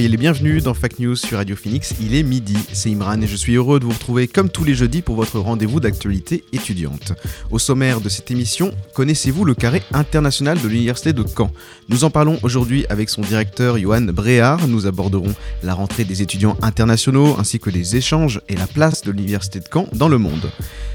Soyez les bienvenus dans Fact News sur Radio Phoenix. Il est midi, c'est Imran et je suis heureux de vous retrouver comme tous les jeudis pour votre rendez-vous d'actualité étudiante. Au sommaire de cette émission, connaissez-vous le carré international de l'Université de Caen? Nous en parlons aujourd'hui avec son directeur Johan Bréard. Nous aborderons la rentrée des étudiants internationaux ainsi que les échanges et la place de l'Université de Caen dans le monde.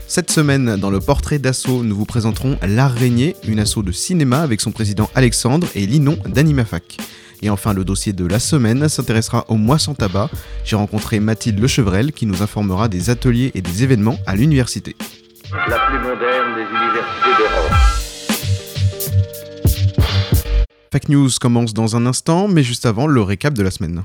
Cette semaine, dans le portrait d'assaut, nous vous présenterons L'Araignée, une asso de cinéma avec son président Alexandre et Linon d'Animafac. Et enfin, le dossier de la semaine s'intéressera au mois sans tabac. J'ai rencontré Mathilde Lechevrel qui nous informera des ateliers et des événements à l'université. la plus moderne des universités d'Europe. Fake News commence dans un instant, mais juste avant, le récap de la semaine.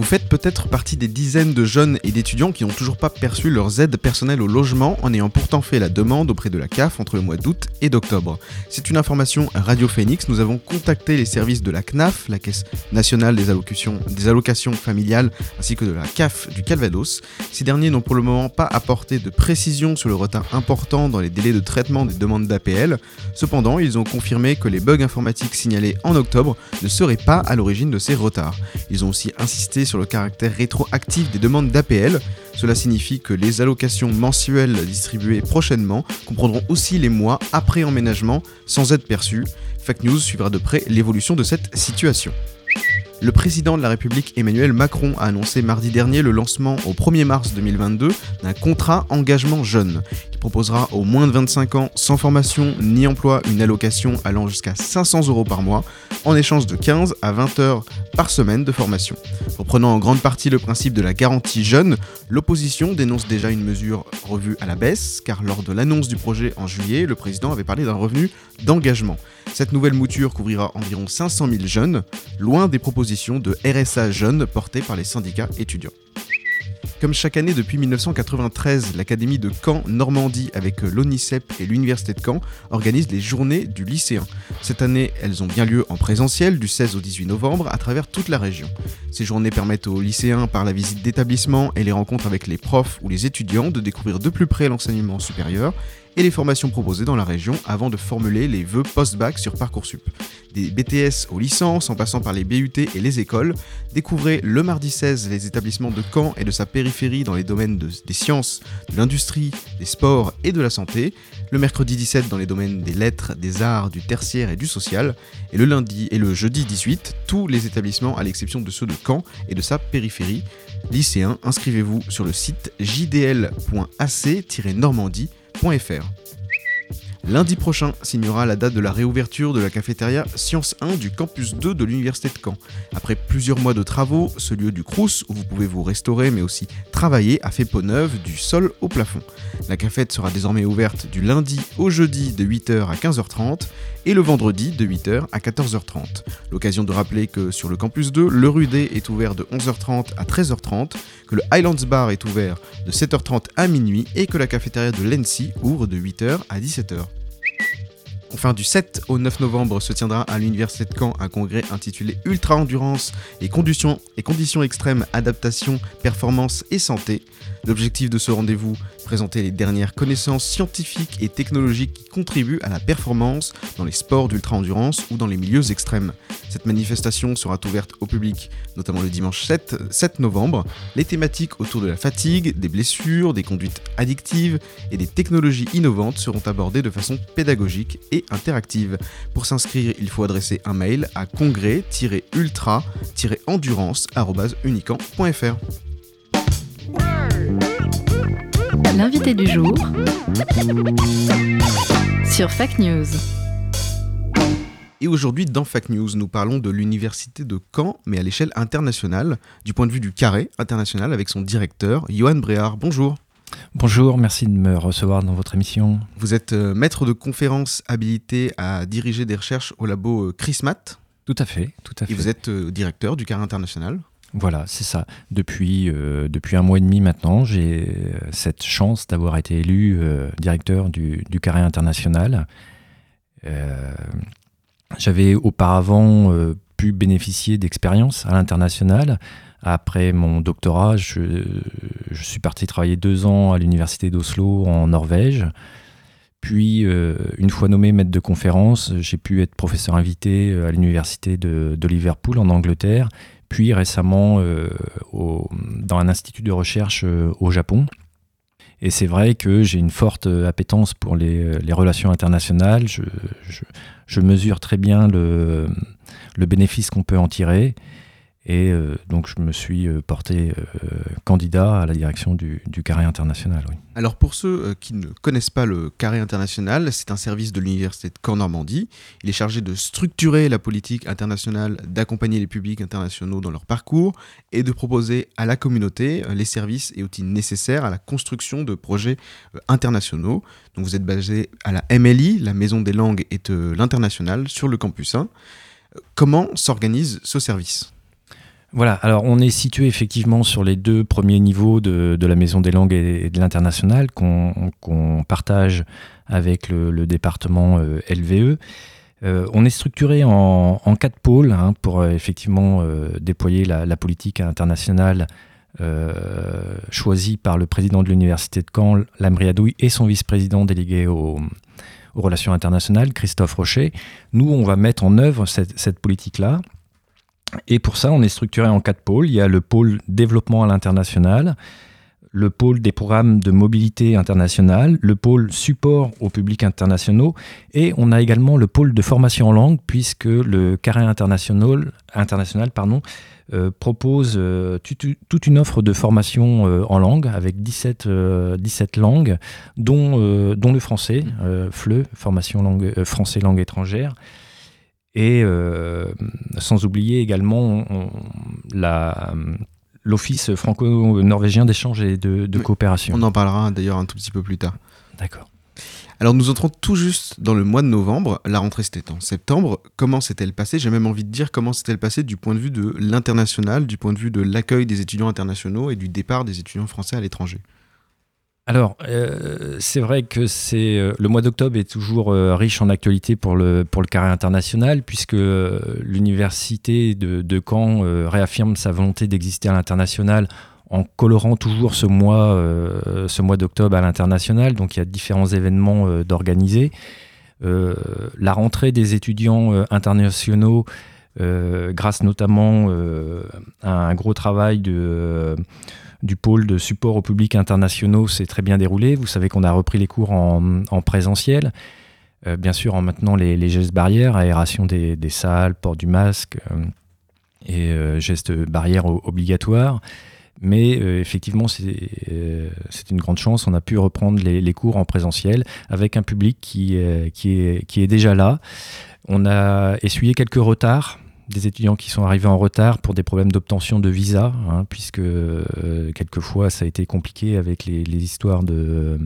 Vous faites peut-être partie des dizaines de jeunes et d'étudiants qui n'ont toujours pas perçu leurs aides personnelles au logement en ayant pourtant fait la demande auprès de la CAF entre le mois d'août et d'octobre. C'est une information Radio Phoenix. Nous avons contacté les services de la CNAF, la Caisse nationale des des allocations familiales, ainsi que de la CAF du Calvados. Ces derniers n'ont pour le moment pas apporté de précision sur le retard important dans les délais de traitement des demandes d'APL. Cependant, ils ont confirmé que les bugs informatiques signalés en octobre ne seraient pas à l'origine de ces retards. Ils ont aussi insisté sur le caractère rétroactif des demandes d'APL. Cela signifie que les allocations mensuelles distribuées prochainement comprendront aussi les mois après emménagement sans aide perçue. Fake News suivra de près l'évolution de cette situation. Le président de la République Emmanuel Macron a annoncé mardi dernier le lancement au 1er mars 2022 d'un contrat engagement jeune. Proposera aux moins de 25 ans sans formation ni emploi une allocation allant jusqu'à 500 euros par mois en échange de 15 à 20 heures par semaine de formation. Reprenant en grande partie le principe de la garantie jeune, l'opposition dénonce déjà une mesure revue à la baisse car lors de l'annonce du projet en juillet, le président avait parlé d'un revenu d'engagement. Cette nouvelle mouture couvrira environ 500 000 jeunes, loin des propositions de RSA jeunes portées par les syndicats étudiants. Comme chaque année depuis 1993, l'Académie de Caen Normandie avec l'ONICEP et l'Université de Caen organise les journées du lycéen. Cette année, elles ont bien lieu en présentiel du 16 au 18 novembre à travers toute la région. Ces journées permettent aux lycéens, par la visite d'établissements et les rencontres avec les profs ou les étudiants, de découvrir de plus près l'enseignement supérieur et les formations proposées dans la région avant de formuler les vœux post-bac sur Parcoursup. Des BTS aux licences en passant par les BUT et les écoles, découvrez le mardi 16 les établissements de Caen et de sa périphérie dans les domaines de- des sciences, de l'industrie, des sports et de la santé, le mercredi 17 dans les domaines des lettres, des arts, du tertiaire et du social, et le lundi et le jeudi 18, tous les établissements à l'exception de ceux de Caen et de sa périphérie. Lycéens, inscrivez-vous sur le site jdl.ac-normandie.fr. Lundi prochain signera la date de la réouverture de la cafétéria Science 1 du campus 2 de l'Université de Caen. Après plusieurs mois de travaux, ce lieu du Crous, où vous pouvez vous restaurer mais aussi travailler, a fait peau neuve du sol au plafond. La cafette sera désormais ouverte du lundi au jeudi de 8h à 15h30 et le vendredi de 8h à 14h30. L'occasion de rappeler que sur le campus 2, le Rudé est ouvert de 11h30 à 13h30, que le Highlands Bar est ouvert de 7h30 à minuit et que la cafétéria de l'ENSI ouvre de 8h à 17h. Enfin, du 7 au 9 novembre se tiendra à l'Université de Caen un congrès intitulé Ultra Endurance et conditions, et conditions extrêmes, adaptation, performance et santé. L'objectif de ce rendez-vous, présenter les dernières connaissances scientifiques et technologiques qui contribuent à la performance dans les sports d'ultra-endurance ou dans les milieux extrêmes. Cette manifestation sera ouverte au public, notamment le dimanche 7, 7 novembre. Les thématiques autour de la fatigue, des blessures, des conduites addictives et des technologies innovantes seront abordées de façon pédagogique et interactive. Pour s'inscrire, il faut adresser un mail à congrès-ultra-endurance.unican.fr. L'invité du jour sur Fake News. Et aujourd'hui, dans Fact News, nous parlons de l'université de Caen, mais à l'échelle internationale, du point de vue du carré international, avec son directeur, Johan Bréard. Bonjour. Bonjour, merci de me recevoir dans votre émission. Vous êtes euh, maître de conférence habilité à diriger des recherches au labo euh, CRISMAT. Tout à fait, tout à fait. Et vous êtes euh, directeur du Carré International. Voilà, c'est ça. Depuis, euh, depuis un mois et demi maintenant, j'ai euh, cette chance d'avoir été élu euh, directeur du, du Carré International. J'avais auparavant pu bénéficier d'expériences à l'international. Après mon doctorat, je, suis parti travailler deux ans à l'université d'Oslo en Norvège. Puis, une fois nommé maître de conférence, j'ai pu être professeur invité à l'université de Liverpool en Angleterre, puis récemment euh, dans un institut de recherche euh, au Japon. Et c'est vrai que j'ai une forte euh, appétence pour les, relations internationales. Je, mesure très bien le bénéfice qu'on peut en tirer. Et euh, donc, je me suis euh, porté euh, candidat à la direction du, carré international. Alors pour ceux qui ne connaissent pas le Carré International, c'est un service de l'Université de Caen-Normandie. Il est chargé de structurer la politique internationale, d'accompagner les publics internationaux dans leur parcours et de proposer à la communauté les services et outils nécessaires à la construction de projets internationaux. Donc vous êtes basé à la MLI, la Maison des langues et de l'international, sur le campus 1. Euh, Comment s'organise ce service? Voilà, alors on est situé effectivement sur les deux premiers niveaux de, la Maison des langues et de l'international qu'on partage avec le, département euh, LVE. Euh, on est structuré en, quatre pôles hein, pour euh, effectivement déployer la, politique internationale choisie par le président de l'université de Caen, Lamri Adouy, et son vice-président délégué au- aux relations internationales, Christophe Rocher. Nous, on va mettre en œuvre cette, cette politique-là. Et pour ça, on est structuré en quatre pôles. Il y a le pôle développement à l'international, le pôle des programmes de mobilité internationale, le pôle support aux publics internationaux, et on a également le pôle de formation en langue, puisque le carré international, international pardon, euh, propose euh, toute, une offre de formation euh, en langue, avec 17, euh, 17 langues, dont, dont le français, FLE, formation langue, français langue étrangère. Et euh, sans oublier également on- on- la, l'Office franco-norvégien d'échange et de, de Oui, coopération. On en parlera d'ailleurs un tout petit peu plus tard. D'accord. Alors nous entrons tout juste dans le mois de novembre, la rentrée c'était en septembre. Comment s'est-elle passée? J'ai même envie de dire comment s'est-elle passée du point de vue de l'international, du point de vue de l'accueil des étudiants internationaux et du départ des étudiants français à l'étranger. Alors, euh, c'est vrai que c'est euh, le mois d'octobre est toujours euh, riche en actualité pour le, pour le carré international, puisque l'université de, de Caen réaffirme sa volonté d'exister à l'international en colorant toujours ce mois, ce mois d'octobre à l'international. Donc, il y a différents événements d'organiser. La rentrée des étudiants internationaux, grâce notamment à un gros travail de. Du pôle de support aux publics internationaux s'est très bien déroulé. Vous savez qu'on a repris les cours en, en présentiel, Euh, bien sûr en maintenant les, gestes barrières, aération des, salles, port du masque euh, et euh, gestes barrières obligatoires. Mais effectivement, c'est une grande chance. On a pu reprendre les, cours en présentiel avec un public qui est déjà là. On a essuyé quelques retards des étudiants qui sont arrivés en retard pour des problèmes d'obtention de visa, hein, puisque euh, quelquefois ça a été compliqué avec les, histoires de,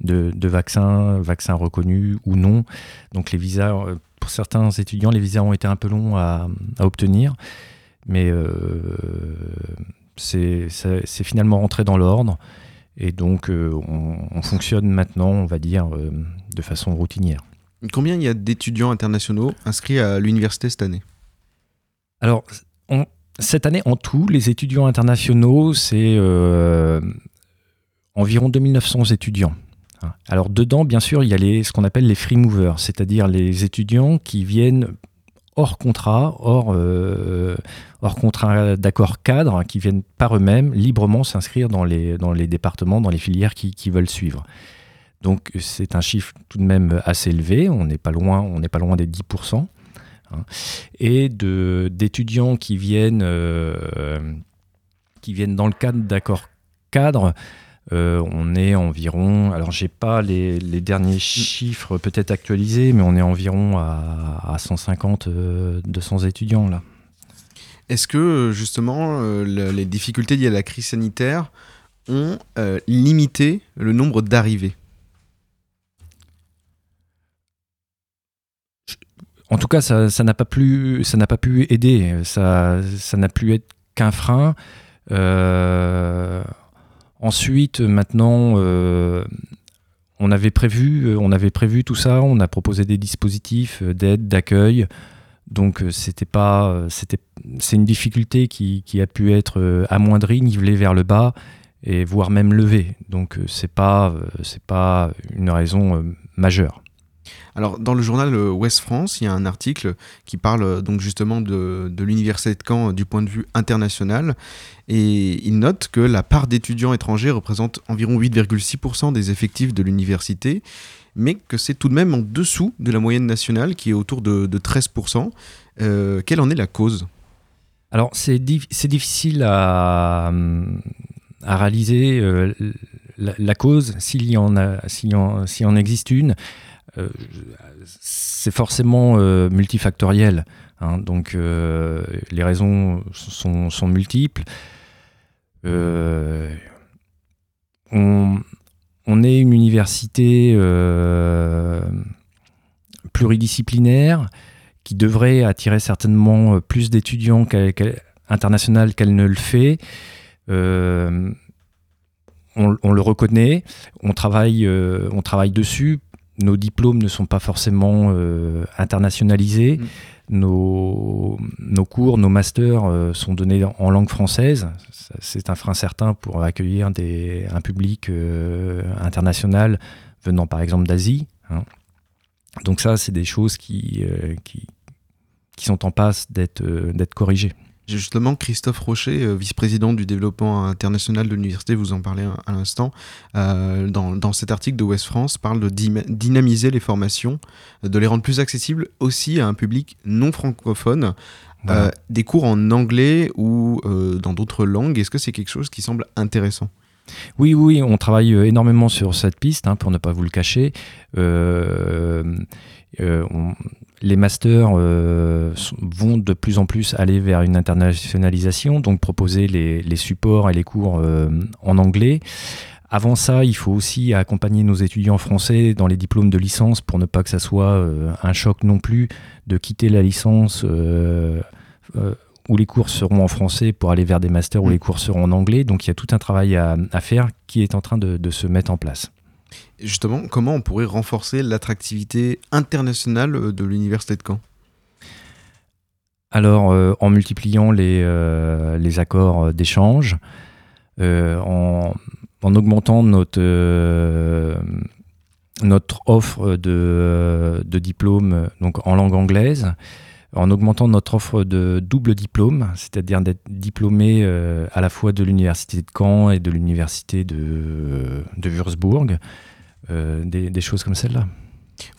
de, vaccins, vaccins reconnus ou non. Donc les visas, euh, pour certains étudiants, les visas ont été un peu longs à, obtenir, mais euh, c'est finalement rentré dans l'ordre. Et donc euh, on, on fonctionne maintenant, on va dire, euh, de façon routinière. Combien il y a d'étudiants internationaux inscrits à l'université cette année? Alors, cette année, en tout, les étudiants internationaux, c'est euh, environ 2900 étudiants. Hein. Alors, dedans, bien sûr, il y a les, ce qu'on appelle les free movers, c'est-à-dire les étudiants qui viennent hors contrat, hors, euh, hors contrat d'accord cadre, qui viennent par eux-mêmes librement s'inscrire dans les, dans les départements, dans les filières qui veulent suivre. Donc, c'est un chiffre tout de même assez élevé, on n'est pas loin, on n'est pas loin des 10% et de d'étudiants qui viennent euh, qui viennent dans le cadre d'accords cadres. euh, on est environ, alors j'ai pas les, les derniers chiffres peut-être actualisés, mais on est environ à, à 150, euh, 200 étudiants là. Est-ce que euh, justement euh, le- les difficultés liées à la crise sanitaire ont limité le nombre d'arrivées? En tout cas, ça n'a pas, pu- aider. Ça n'a pu être qu'un frein. Euh, ensuite, maintenant, euh, on avait prévu, on avait prévu tout ça. On a proposé des dispositifs d'aide, d'accueil. Donc, euh, c'était pas, euh, c'était, c'est une difficulté qui, qui a pu être euh, amoindrie, nivelée vers le bas, et voire même levée. Donc, euh, c'est pas, euh, c'est pas une raison euh, majeure. Alors, dans le journal euh, Ouest France, il y a un article qui parle euh, donc justement de, l'université de Caen euh, du point de vue international. Et il note que la part d'étudiants étrangers représente environ 8,6% des effectifs de l'université, mais que c'est tout de même en dessous de la moyenne nationale qui est autour de, de 13%. Euh, quelle en est la cause? Alors, c'est dif- c'est difficile à, réaliser la, cause, s'il y, en a- s'il y en existe une. Euh, c'est forcément euh, multifactoriel. hein. donc, euh, les raisons sont, multiples. On, est une université pluridisciplinaire qui devrait attirer certainement plus d'étudiants qu'elle- qu'elle- ne le fait. On, le reconnaît, on travaille, on travaille dessus. Nos diplômes ne sont pas forcément euh, internationalisés. Mm. Nos, nos cours, nos masters euh, sont donnés en, langue française. Ça, C'est un frein certain pour accueillir des, un public euh, international venant par exemple d'Asie. hein. Donc ça, c'est des choses qui, qui, qui sont en passe d'être d'être corrigées. Justement, Christophe Rocher, euh, vice-président du développement international de l'université, vous en parlez à, l'instant, euh, dans, dans cet article de West France, parle de dynamiser les formations, euh, de les rendre plus accessibles aussi à un public non francophone. Voilà. Euh, des cours en anglais ou euh, dans d'autres langues, est-ce que c'est quelque chose qui semble intéressant? Oui, oui, on travaille énormément sur cette piste, hein, pour ne pas vous le cacher. Euh, euh, on- les masters euh, vont de plus en plus aller vers une internationalisation, donc proposer les, les supports et les cours euh, en anglais. Avant ça, il faut aussi accompagner nos étudiants français dans les diplômes de licence pour ne pas que ça soit euh, un choc non plus de quitter la licence où les cours seront en français pour aller vers des masters où Mm. les cours seront en anglais. Donc il y a tout un travail à, à faire qui est en train de, de se mettre en place. Justement, comment on pourrait renforcer l'attractivité internationale euh, de l'université de Caen? Alors euh, en multipliant les, euh, accords d'échange, en, en augmentant notre, offre de, de diplômes en langue anglaise, en augmentant notre offre de double diplôme, c'est-à-dire d'être diplômé euh, à la fois de l'université de Caen et de l'université de, de Würzburg, euh, des, choses comme celle-là.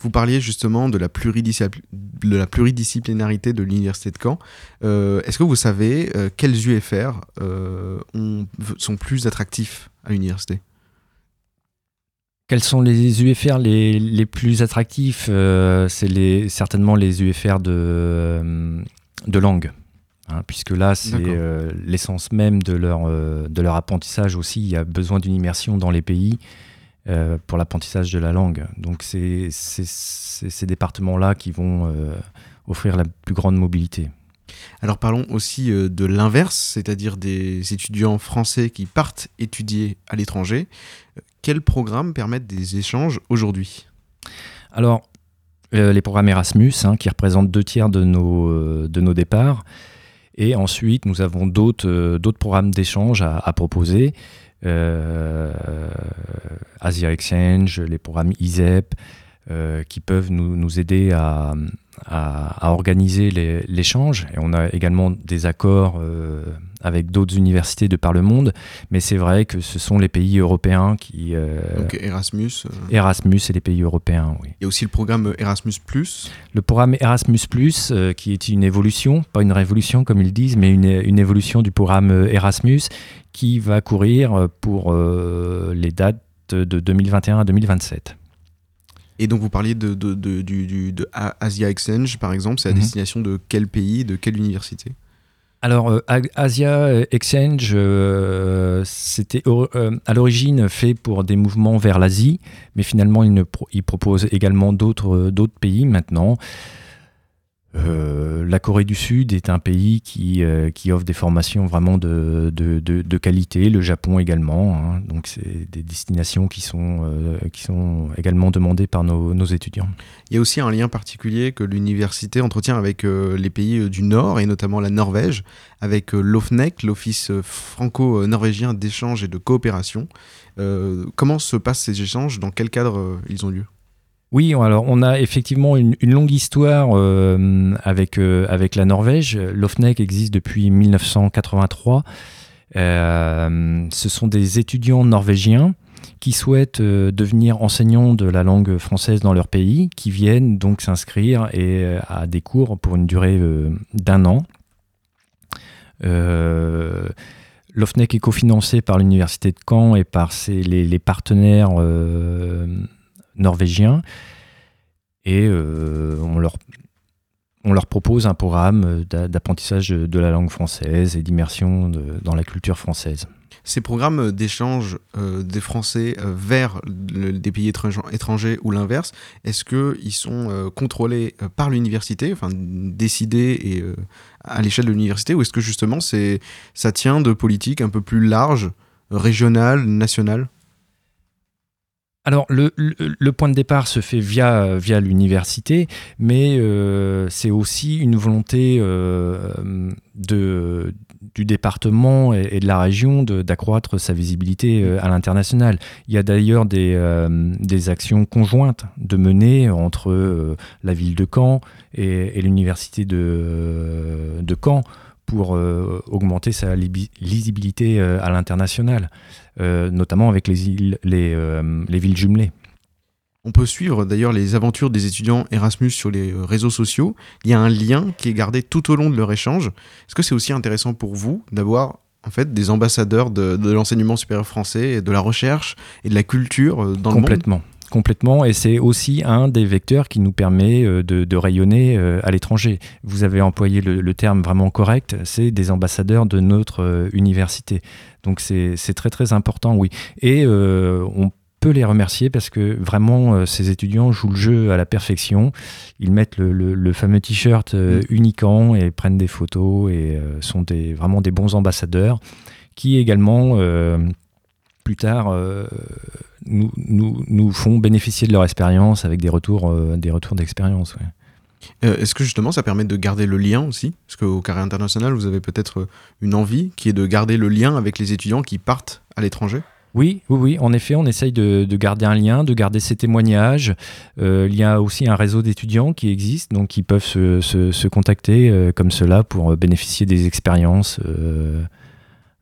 Vous parliez justement de la, pluridisciplinarité de l'université de Caen. Euh, Est-ce que vous savez euh, quels UFR euh, ont- sont plus attractifs à l'université? Quels sont les UFR les, les plus attractifs Euh, C'est les, certainement les UFR de, euh, de langue. hein, puisque là, c'est euh, l'essence même de leur, euh, de leur apprentissage aussi. Il y a besoin d'une immersion dans les pays pour l'apprentissage de la langue. Donc, c'est ces départements-là qui vont offrir la plus grande mobilité. Alors parlons aussi de l'inverse, c'est-à-dire des étudiants français qui partent étudier à l'étranger. Quels programmes permettent des échanges aujourd'hui? Alors, euh, les programmes Erasmus, hein, qui représentent deux tiers de nos, euh, de nos départs. Et ensuite, nous avons d'autres euh, programmes d'échange à, à proposer. Asia Exchange, les programmes ISEP, qui peuvent nous, nous aider à, à- à organiser l'échange. Et on a également des accords euh, avec d'autres universités de par le monde. Mais c'est vrai que ce sont les pays européens qui... euh, Donc Erasmus. euh, Erasmus et les pays européens, oui. Il y a aussi le programme Erasmus ⁇ Le programme Erasmus, euh, qui est une évolution, pas une révolution comme ils disent, mais une, une évolution du programme euh, Erasmus, qui va courir euh, pour euh, les dates de 2021 à 2027. Et donc vous parliez de, de, de- du, de Asia Exchange, par exemple, c'est à Mhm. destination de quel pays, de quelle université? Alors, euh, Asia Exchange, euh, c'était euh, à l'origine fait pour des mouvements vers l'Asie, mais finalement, il, ne pro- il propose également d'autres euh, d'autres pays maintenant. Euh, la Corée du Sud est un pays qui, euh, qui offre des formations vraiment de, de, de- qualité, le Japon également. hein. donc, c'est des destinations qui sont, euh, qui sont également demandées par nos, nos étudiants. Il y a aussi un lien particulier que l'université entretient avec les pays du Nord et notamment la Norvège, avec l'OFNEC, l'Office franco-norvégien d'échange et de coopération. Comment se passent ces échanges? Dans quel cadre ils ont lieu? Oui, alors on a effectivement une, longue histoire euh, avec, euh, avec la Norvège. L'OFNEC existe depuis 1983. Euh, ce sont des étudiants norvégiens qui souhaitent devenir enseignants de la langue française dans leur pays, qui viennent donc s'inscrire à des cours pour une durée d'un an. L'OFNEC est cofinancé par l'Université de Caen et par ses- les, partenaires norvégiens. Et euh, on, leur, on leur propose un programme d'a- d'apprentissage de la langue française et d'immersion dans la culture française. Ces programmes d'échange euh, des Français euh, vers des pays étrangers, ou l'inverse, est-ce qu'ils sont contrôlés par l'université, enfin décidés à l'échelle de l'université, ou est-ce que justement ça tient de politiques un peu plus larges, régionales, nationales? Alors, le, point de départ se fait via, l'université, mais euh, c'est aussi une volonté euh, du département et, de la région d'accroître sa visibilité euh, à l'international. Il y a d'ailleurs des, actions conjointes de mener entre la ville de Caen et, l'université de Caen pour euh, augmenter sa lisibilité euh, à l'international, euh, notamment avec les, îles, les, les villes jumelées. On peut suivre d'ailleurs les aventures des étudiants Erasmus sur les réseaux sociaux. Il y a un lien qui est gardé tout au long de leur échange. Est-ce que c'est aussi intéressant pour vous d'avoir en fait des ambassadeurs de, de l'enseignement supérieur français, et de la recherche et de la culture dans le monde? Complètement. Complètement, et c'est aussi un des vecteurs qui nous permet euh, de, de rayonner euh, à l'étranger. Vous avez employé le, le terme vraiment correct, c'est des ambassadeurs de notre euh, université. Donc c'est très très important, oui. Et euh, on peut les remercier parce que vraiment euh, ces étudiants jouent le jeu à la perfection. Ils mettent le, le- le fameux t-shirt euh, uniquant et prennent des photos et sont des, vraiment des bons ambassadeurs qui également plus tard euh, nous, nous, nous font bénéficier de leur expérience avec des retours euh, des retours d'expérience. ouais. Euh, Est-ce que justement ça permet de garder le lien aussi? Parce qu'au carré international, vous avez peut-être une envie qui est de garder le lien avec les étudiants qui partent à l'étranger? Oui, oui, oui, en effet, on essaye de, de garder un lien, de garder ces témoignages. Euh, il y a aussi un réseau d'étudiants qui existe, donc qui peuvent se, se- se contacter euh, comme cela pour bénéficier des expériences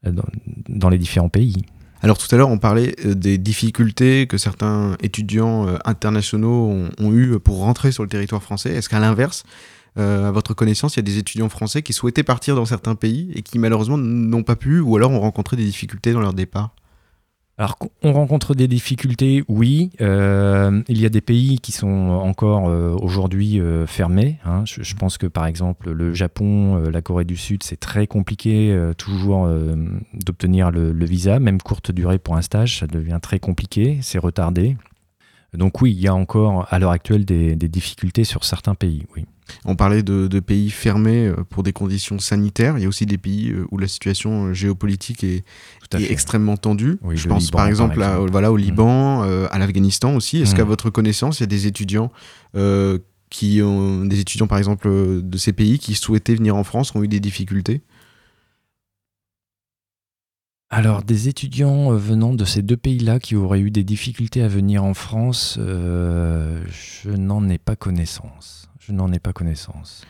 dans, dans les différents pays. Alors tout à l'heure, on parlait euh, des difficultés que certains étudiants euh, internationaux ont, eues pour rentrer sur le territoire français. Est-ce qu'à l'inverse, euh, à votre connaissance, il y a des étudiants français qui souhaitaient partir dans certains pays et qui malheureusement n'ont pas pu ou alors ont rencontré des difficultés dans leur départ? Alors, on rencontre des difficultés, oui. Euh, il y a des pays qui sont encore euh, aujourd'hui euh, fermés. hein. Je, pense que par exemple le Japon, la Corée du Sud, c'est très compliqué toujours d'obtenir le, le visa, même courte durée pour un stage, ça devient très compliqué, c'est retardé. Donc oui, il y a encore à l'heure actuelle des, des difficultés sur certains pays, oui. On parlait de, de pays fermés euh, pour des conditions sanitaires. Il y a aussi des pays euh, où la situation euh, géopolitique est, extrêmement tendue. Oui, Je pense Liban, par par exemple, à- voilà, au Liban, euh, à l'Afghanistan aussi. Est-ce Mm. qu'à votre connaissance, il y a des étudiants euh, qui ont des étudiants par exemple de ces pays qui souhaitaient venir en France ont eu des difficultés? Alors, des étudiants euh, venant de ces deux pays-là qui auraient eu des difficultés à venir en France, euh, je n'en ai pas connaissance. Je n'en ai pas connaissance.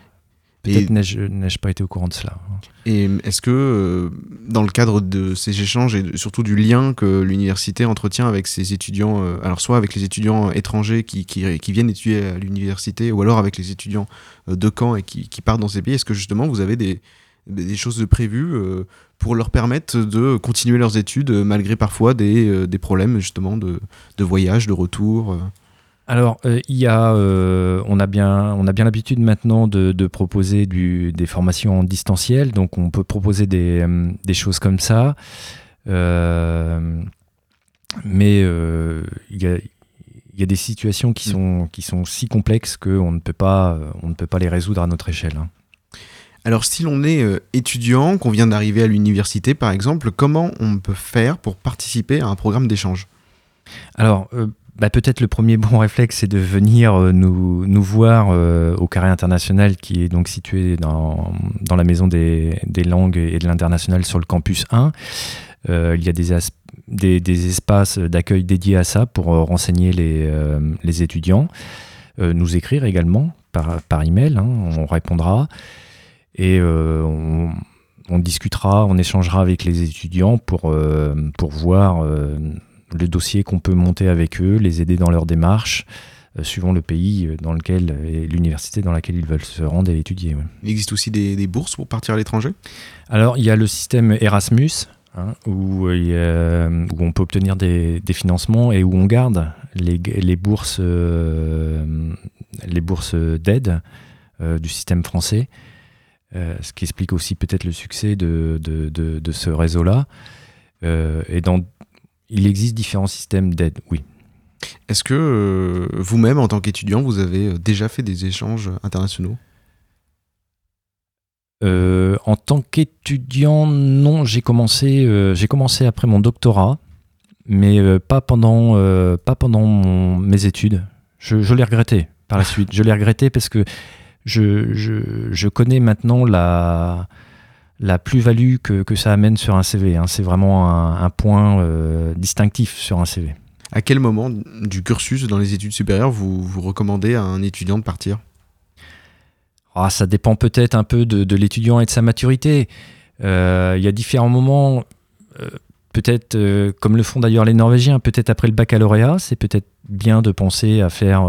Peut-être n'ai-je pas été au courant de cela. Et est-ce que, euh, dans le cadre de ces échanges et surtout du lien que l'université entretient avec ses étudiants, alors soit avec les étudiants étrangers qui, qui- qui viennent étudier à l'université, ou alors avec les étudiants de Caen et qui, qui partent dans ces pays, est-ce que justement vous avez des, des choses de prévues pour leur permettre de continuer leurs études euh, malgré parfois des, euh, des problèmes justement de, de voyage, de retour euh Alors, euh, il y a, euh, on a bien, on a bien l'habitude maintenant de, de proposer du, des formations en distanciel, donc on peut proposer des, des choses comme ça. Euh, mais il y, a, y a des situations qui sont, qui sont si complexes qu'on ne peut pas, on ne peut pas les résoudre à notre échelle. hein. Alors si l'on est euh, étudiant, qu'on vient d'arriver à l'université par exemple, comment on peut faire pour participer à un programme d'échange? Alors, euh, bah, peut-être le premier bon réflexe, c'est de venir euh, nous, voir au Carré International, qui est donc situé dans, la Maison des, langues et de l'international sur le campus 1. Euh, il y a des, des, espaces d'accueil dédiés à ça pour renseigner les, étudiants. Nous écrire également par, par email, hein, on répondra. Et euh, on, on discutera, on échangera avec les étudiants pour, euh, pour voir euh, le dossier qu'on peut monter avec eux, les aider dans leur démarche, suivant le pays dans lequel et l'université dans laquelle ils veulent se rendre et étudier. ouais. Il existe aussi des, des bourses pour partir à l'étranger? Alors, il y a le système Erasmus, hein, où, euh, on peut obtenir des, des financements et où on garde les, les bourses, euh, les bourses d'aide euh, du système français. Euh, ce qui explique aussi peut-être le succès de, de- de- de ce réseau-là. Euh, et dans, il existe différents systèmes d'aide, oui. Est-ce que euh, vous-même, en tant qu'étudiant, vous avez déjà fait des échanges internationaux? En tant qu'étudiant, non, j'ai commencé, j'ai commencé après mon doctorat, mais pas pendant, pas pendant mon- mes études. Je, je l'ai regretté par la suite. Je l'ai regretté parce que je, je, je connais maintenant la, la plus-value que, que ça amène sur un CV. hein. C'est vraiment un, un point euh, distinctif sur un CV. À quel moment du cursus dans les études supérieures vous, vous recommandez à un étudiant de partir? Ah, ça dépend peut-être un peu de, de l'étudiant et de sa maturité. Euh, Il y a différents moments, euh, peut-être comme le font d'ailleurs les Norvégiens, peut-être après le baccalauréat, c'est peut-être bien de penser à faire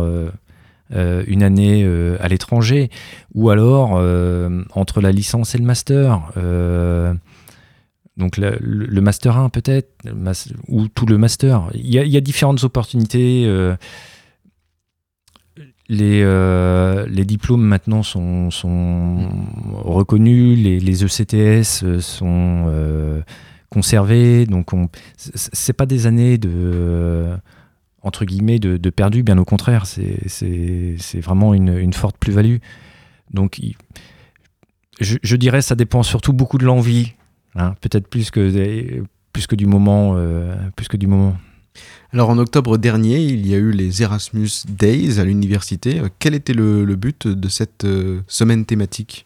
euh, une année euh, à l'étranger, ou alors euh, entre la licence et le master. donc le, master 1 peut-être, ou tout le master. Il y a, y a différentes opportunités. les, les diplômes maintenant sont, sont reconnus, les, les ECTS sont conservés, donc on- c'est pas des années de entre guillemets de, de perdu, bien au contraire, c'est vraiment une, une forte plus-value. Donc je, je dirais ça dépend surtout beaucoup de l'envie, hein, peut-être plus que plus que du moment, euh, plus que du moment. Alors en octobre dernier, il y a eu les Erasmus Days à l'université. Euh, Quel était le, le but de cette euh, semaine thématique?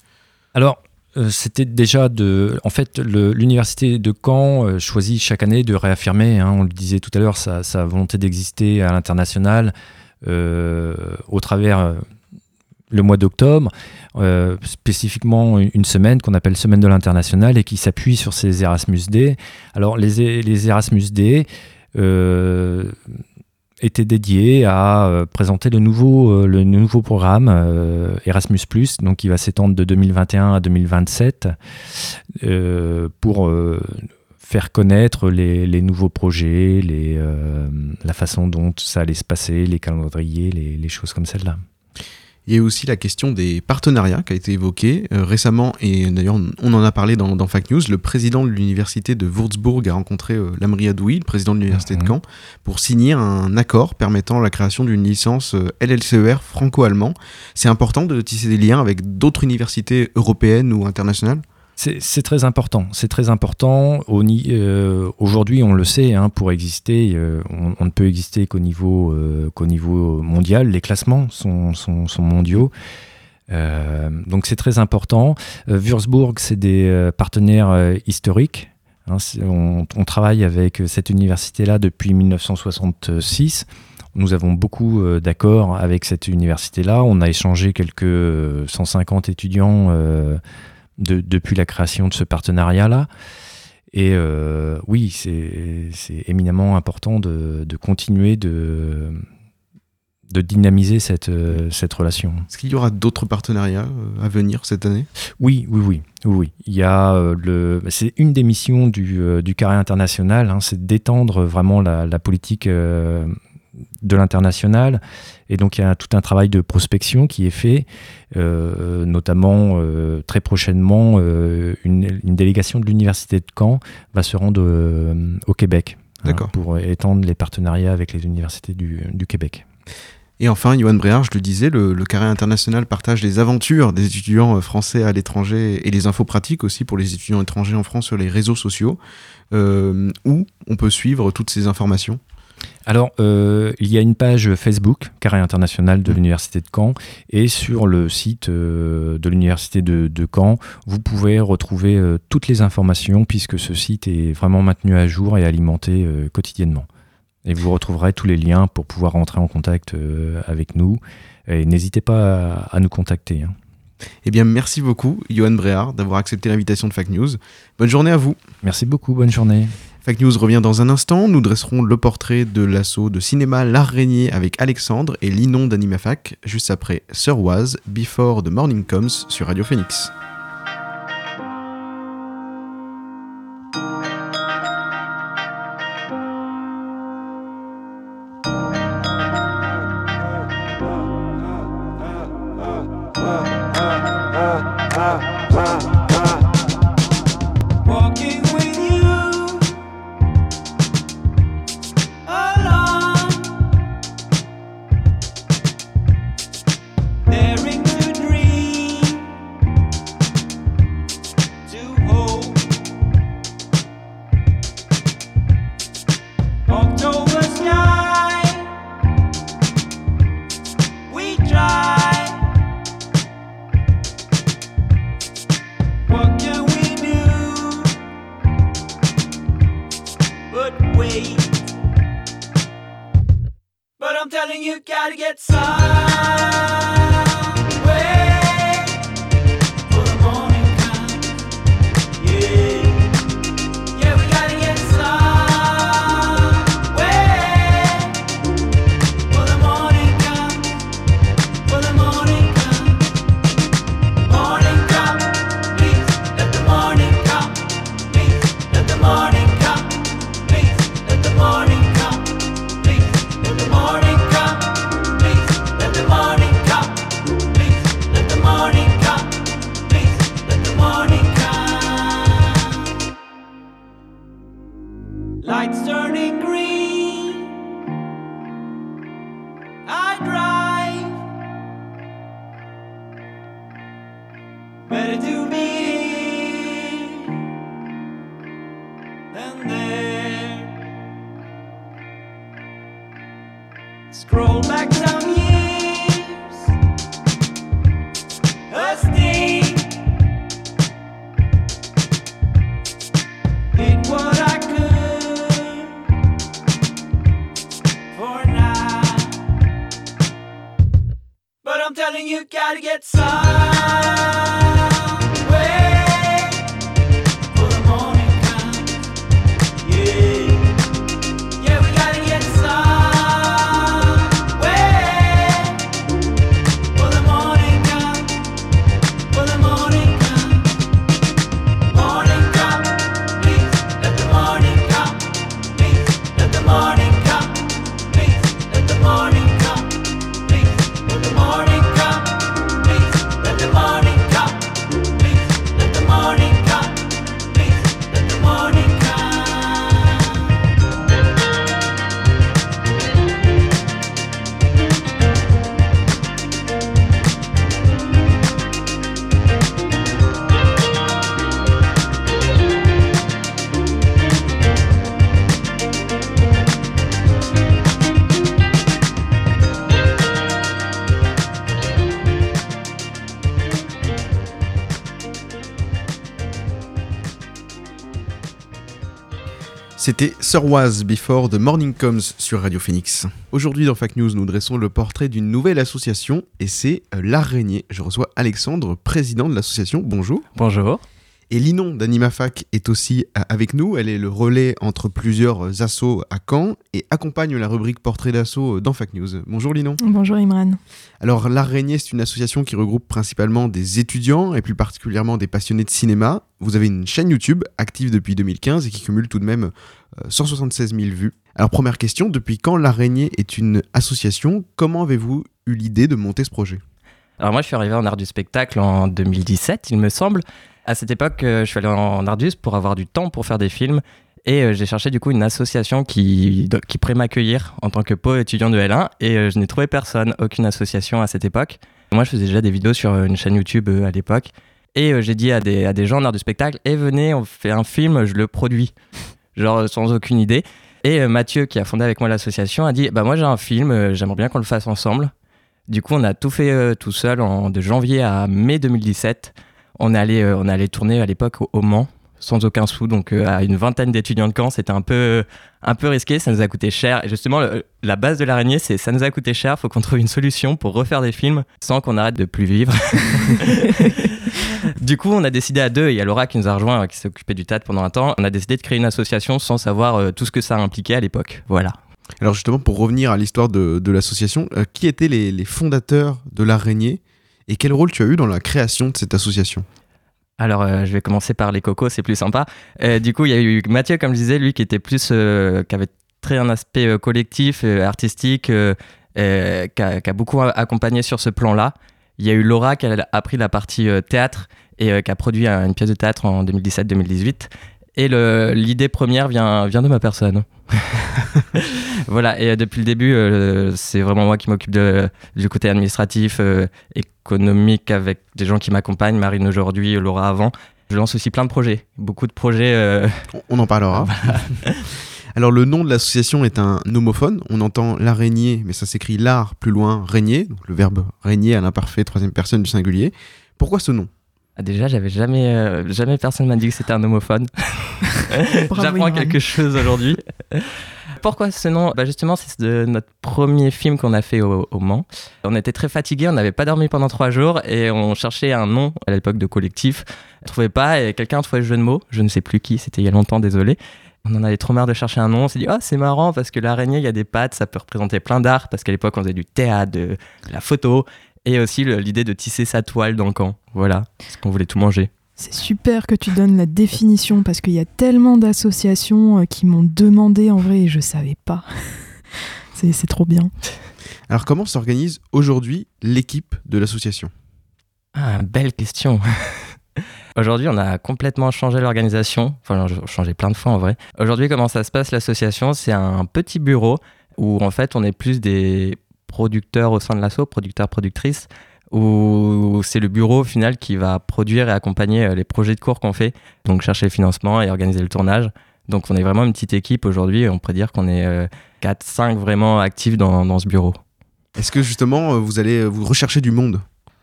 Alors, c'était déjà de. En fait, l'université de Caen euh, choisit chaque année de réaffirmer, hein, on le disait tout à l'heure, sa, volonté d'exister à l'international euh, au travers euh, le mois d'octobre, euh, spécifiquement une semaine qu'on appelle Semaine de l'international et qui s'appuie sur ces Erasmus D. Alors, les, les Erasmus D. euh, étaient dédiés à euh, présenter le nouveau, euh, le nouveau programme euh, Erasmus+, donc qui va s'étendre de 2021 à 2027 euh, pour faire connaître les, les nouveaux projets, la façon dont ça allait se passer, les calendriers, les, les choses comme celle-là. Il y a aussi la question des partenariats qui a été évoquée euh, récemment, et d'ailleurs on en a parlé dans, dans Fact News. Le président de l'université de Würzburg a rencontré euh, Lamri Adoui, le président de l'université Mhm. de Caen, pour signer un accord permettant la création d'une licence euh, LLCER franco-allemand. C'est important de tisser des liens avec d'autres universités européennes ou internationales? C'est très important. C'est très important. Euh, Aujourd'hui, on le sait, hein, pour exister, euh, on, ne peut exister qu'au niveau, euh, qu'au niveau mondial. Les classements sont, sont, sont mondiaux. Donc c'est très important. Würzburg, c'est des partenaires historiques. Hein, on, on travaille avec cette université-là depuis 1966. Nous avons beaucoup d'accords avec cette université-là. On a échangé quelques euh, 150 étudiants de- depuis la création de ce partenariat-là. Et euh, oui, c'est éminemment important de, de continuer de, de dynamiser cette, euh, cette relation. Est-ce qu'il y aura d'autres partenariats euh, à venir cette année? Oui, oui, oui, oui, oui. Il y a le, c'est une des missions du, du carré international, hein, c'est d'étendre vraiment la, la politique euh, de l'international. Et donc il y a tout un travail de prospection qui est fait, euh, notamment euh, très prochainement, euh, une, une délégation de l'université de Caen va se rendre au Québec hein, D'accord. pour étendre les partenariats avec les universités du, du Québec. Et enfin, Johan Bréard, je le disais, le, le Carré International partage les aventures des étudiants français à l'étranger et les infos pratiques aussi pour les étudiants étrangers en France sur les réseaux sociaux, où on peut suivre toutes ces informations? Alors, euh, il y a une page Facebook, Carré International de l'Université de Caen, et sur le site euh, de l'Université de, de Caen, vous pouvez retrouver euh, toutes les informations, puisque ce site est vraiment maintenu à jour et alimenté quotidiennement. Et vous retrouverez tous les liens pour pouvoir entrer en contact avec nous. Et n'hésitez pas à, à nous contacter. hein. Eh bien, merci beaucoup, Johan Bréard, d'avoir accepté l'invitation de Fact News. Bonne journée à vous. Merci beaucoup, bonne journée. Fact News revient dans un instant. Nous dresserons le portrait de l'assaut de cinéma L'Araignée avec Alexandre et Linon d'Animafac, juste après Sir Was, Before the Morning Comes sur Radio Phoenix. C'était Sir Was Before the Morning Comes sur Radio Phoenix. Aujourd'hui dans Fact News, nous dressons le portrait d'une nouvelle association et c'est euh, l'Araignée. Je reçois Alexandre, président de l'association. Bonjour. Bonjour. Et Linon d'AnimaFac est aussi euh, avec nous. Elle est le relais entre plusieurs assos à Caen et accompagne la rubrique Portrait d'assaut dans Fac News. Bonjour Linon. Bonjour Imran. Alors l'Araignée, c'est une association qui regroupe principalement des étudiants et plus particulièrement des passionnés de cinéma. Vous avez une chaîne YouTube active depuis 2015 et qui cumule tout de même euh, 176 000 vues. Alors première question, depuis quand l'Araignée est une association? Comment avez-vous eu l'idée de monter ce projet? Alors moi, je suis arrivé en art du spectacle en 2017, il me semble. À cette époque, euh, je suis allé en Ardus pour avoir du temps pour faire des films. Et euh, j'ai cherché du coup une association qui, qui pourrait m'accueillir en tant que pauvre étudiant de L1. Et euh, je n'ai trouvé personne, aucune association à cette époque. Moi, je faisais déjà des vidéos sur une chaîne YouTube à l'époque. Et j'ai dit à des, à des gens en art du spectacle, eh venez, on fait un film, je le produis. Genre sans aucune idée. Et Mathieu, qui a fondé avec moi l'association, a dit, bah moi j'ai un film, j'aimerais bien qu'on le fasse ensemble. Du coup, on a tout fait tout seul en, de janvier à mai 2017. On est euh, tourner à l'époque au, Mans, sans aucun sou, donc euh, à une vingtaine d'étudiants de Caen. C'était un peu, risqué, ça nous a coûté cher. Et justement, la base de l'araignée, c'est ça nous a coûté cher, faut qu'on trouve une solution pour refaire des films sans qu'on arrête de plus vivre. du coup, on a décidé à deux, il y a Laura qui nous a rejoint, qui s'est occupée du TAT pendant un temps. On a décidé de créer une association sans savoir euh, tout ce que ça impliquait à l'époque. Voilà. Alors justement, pour revenir à l'histoire de, l'association, qui étaient les fondateurs de l'Araignée? Et quel rôle tu as eu dans la création de cette association? Alors, euh, je vais commencer par les cocos, c'est plus sympa. Euh, du coup, il y a eu Mathieu, comme je disais, lui qui était plus, euh, qui avait très un aspect collectif, artistique, qui, a, a beaucoup accompagné sur ce plan-là. Il y a eu Laura qui a appris la partie théâtre et qui a produit une pièce de théâtre en 2017-2018. Et l'idée première vient, vient de ma personne. voilà, et euh, depuis le début, euh, c'est vraiment moi qui m'occupe du côté administratif, euh, économique, avec des gens qui m'accompagnent, Marine aujourd'hui, Laura avant. Je lance aussi plein de projets, beaucoup de projets. euh, On- en parlera. Alors le nom de l'association est un homophone. On entend l'araignée, mais ça s'écrit l'art plus loin, régner, donc le verbe régner à l'imparfait troisième personne du singulier. Pourquoi ce nom? Déjà, j'avais jamais, euh, jamais personne m'a dit que c'était un homophone. J'apprends quelque chose aujourd'hui. Pourquoi ce nom? Bah Justement, c'est de notre premier film qu'on a fait au, au Mans. On était très fatigués, on n'avait pas dormi pendant trois jours et on cherchait un nom à l'époque de collectif. On trouvait pas et quelqu'un a trouvé le jeu de mots. Je ne sais plus qui, c'était il y a longtemps, désolé. On en avait trop marre de chercher un nom. On s'est dit, ah, c'est marrant parce que l'araignée, il y a des pattes, ça peut représenter plein d'art. Parce qu'à l'époque, on faisait du théâtre, de, de la photo et aussi l'idée de tisser sa toile dans le camp. Voilà, parce qu'on voulait tout manger. C'est super que tu donnes la définition parce qu'il y a tellement d'associations euh, qui m'ont demandé en vrai et je savais pas. C'est c'est trop bien. Alors comment s'organise aujourd'hui l'équipe de l'association? Ah, belle question. Aujourd'hui, on a complètement changé l'organisation. Enfin, on a changé plein de fois en vrai. Aujourd'hui, comment ça se passe l'association? C'est un petit bureau où en fait on est plus des producteurs au sein de l'asso, producteurs, productrices, où c'est le bureau au final qui va produire et accompagner euh, les projets de cours qu'on fait, donc chercher le financement et organiser le tournage. Donc on est vraiment une petite équipe aujourd'hui, on pourrait dire qu'on est 4-5 vraiment actifs dans, dans ce bureau. Est-ce que justement euh, vous allez euh, vous rechercher du monde?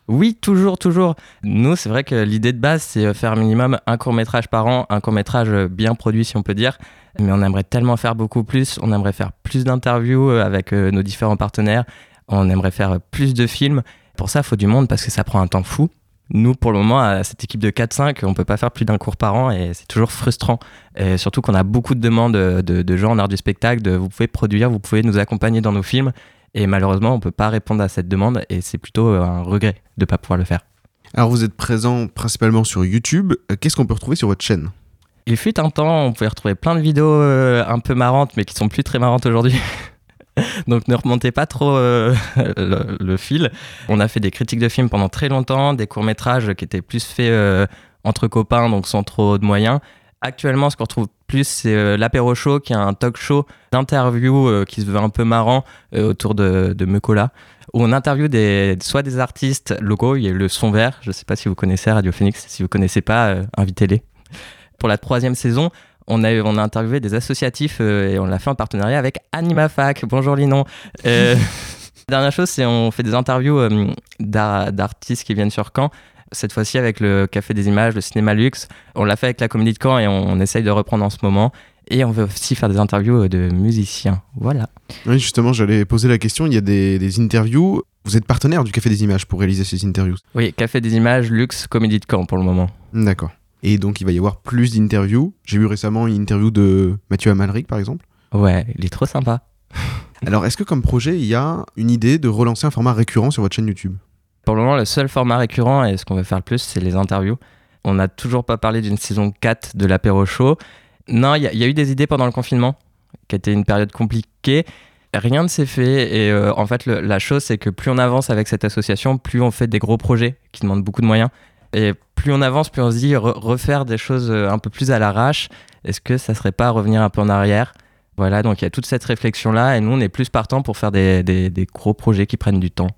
Oui, toujours, toujours. Nous, c'est vrai que l'idée de base, c'est euh, faire minimum un court métrage par an, un court métrage euh, bien produit, si on peut dire. Mais on aimerait tellement faire beaucoup plus. On aimerait faire plus d'interviews euh, avec nos différents partenaires. On aimerait faire plus de films. Pour ça, il faut du monde parce que ça prend un temps fou. Nous, pour le moment, à cette équipe de 4-5, on peut pas faire plus d'un cours par an et c'est toujours frustrant. Surtout qu'on a beaucoup de demandes de, de gens en art du spectacle, de vous pouvez produire, vous pouvez nous accompagner dans nos films. Et malheureusement, on peut pas répondre à cette demande et c'est plutôt euh, un regret de pas pouvoir le faire. Alors vous êtes présent principalement sur YouTube. Euh, Qu'est-ce qu'on peut retrouver sur votre chaîne? Il fut un temps, on pouvait retrouver plein de vidéos euh, un peu marrantes, mais qui sont plus très marrantes aujourd'hui. Donc ne remontez pas trop euh, le, le fil. On a fait des critiques de films pendant très longtemps, des courts-métrages qui étaient plus faits euh, entre copains, donc sans trop de moyens. Actuellement, ce qu'on retrouve plus, c'est euh, l'apéro show, qui est un talk show d'interview euh, qui se veut un peu marrant euh, autour de, de où on interviewe des, soit des artistes locaux, il y a le son vert, je ne sais pas si vous connaissez Radio Phoenix, si vous connaissez pas, invitez-les. Pour la troisième saison, on a, interviewé des associatifs et on l'a fait en partenariat avec AnimaFac. Bonjour Linon. Dernière chose, c'est on fait des interviews d'ar- d'artistes qui viennent sur Caen. Cette fois-ci avec le Café des Images, le Cinéma Luxe. On l'a fait avec la Comédie de Caen et on, on essaye de reprendre en ce moment. Et on veut aussi faire des interviews euh, de musiciens. Voilà. Oui, justement, j'allais poser la question. Il y a des, des interviews. Vous êtes partenaire du Café des Images pour réaliser ces interviews. Oui, Café des Images, Luxe, Comédie de Caen pour le moment. D'accord. Et donc il va y avoir plus d'interviews. J'ai vu récemment une interview de Mathieu Amalric par exemple. Ouais, il est trop sympa. Alors est-ce que comme projet il y a une idée de relancer un format récurrent sur votre chaîne YouTube? Pour le moment, le seul format récurrent et ce qu'on veut faire le plus, c'est les interviews. On n'a toujours pas parlé d'une saison 4 de l'apéro show. Non, il y, a- eu des idées pendant le confinement, qui était une période compliquée. Rien ne s'est fait et euh, en fait la chose c'est que plus on avance avec cette association, plus on fait des gros projets qui demandent beaucoup de moyens. Et plus on avance, plus on se dit re- refaire des choses euh, un peu plus à l'arrache. Est-ce que ça serait pas revenir un peu en arrière? Voilà, donc il y a toute cette réflexion là et nous on est plus partant pour faire des gros projets qui prennent du temps.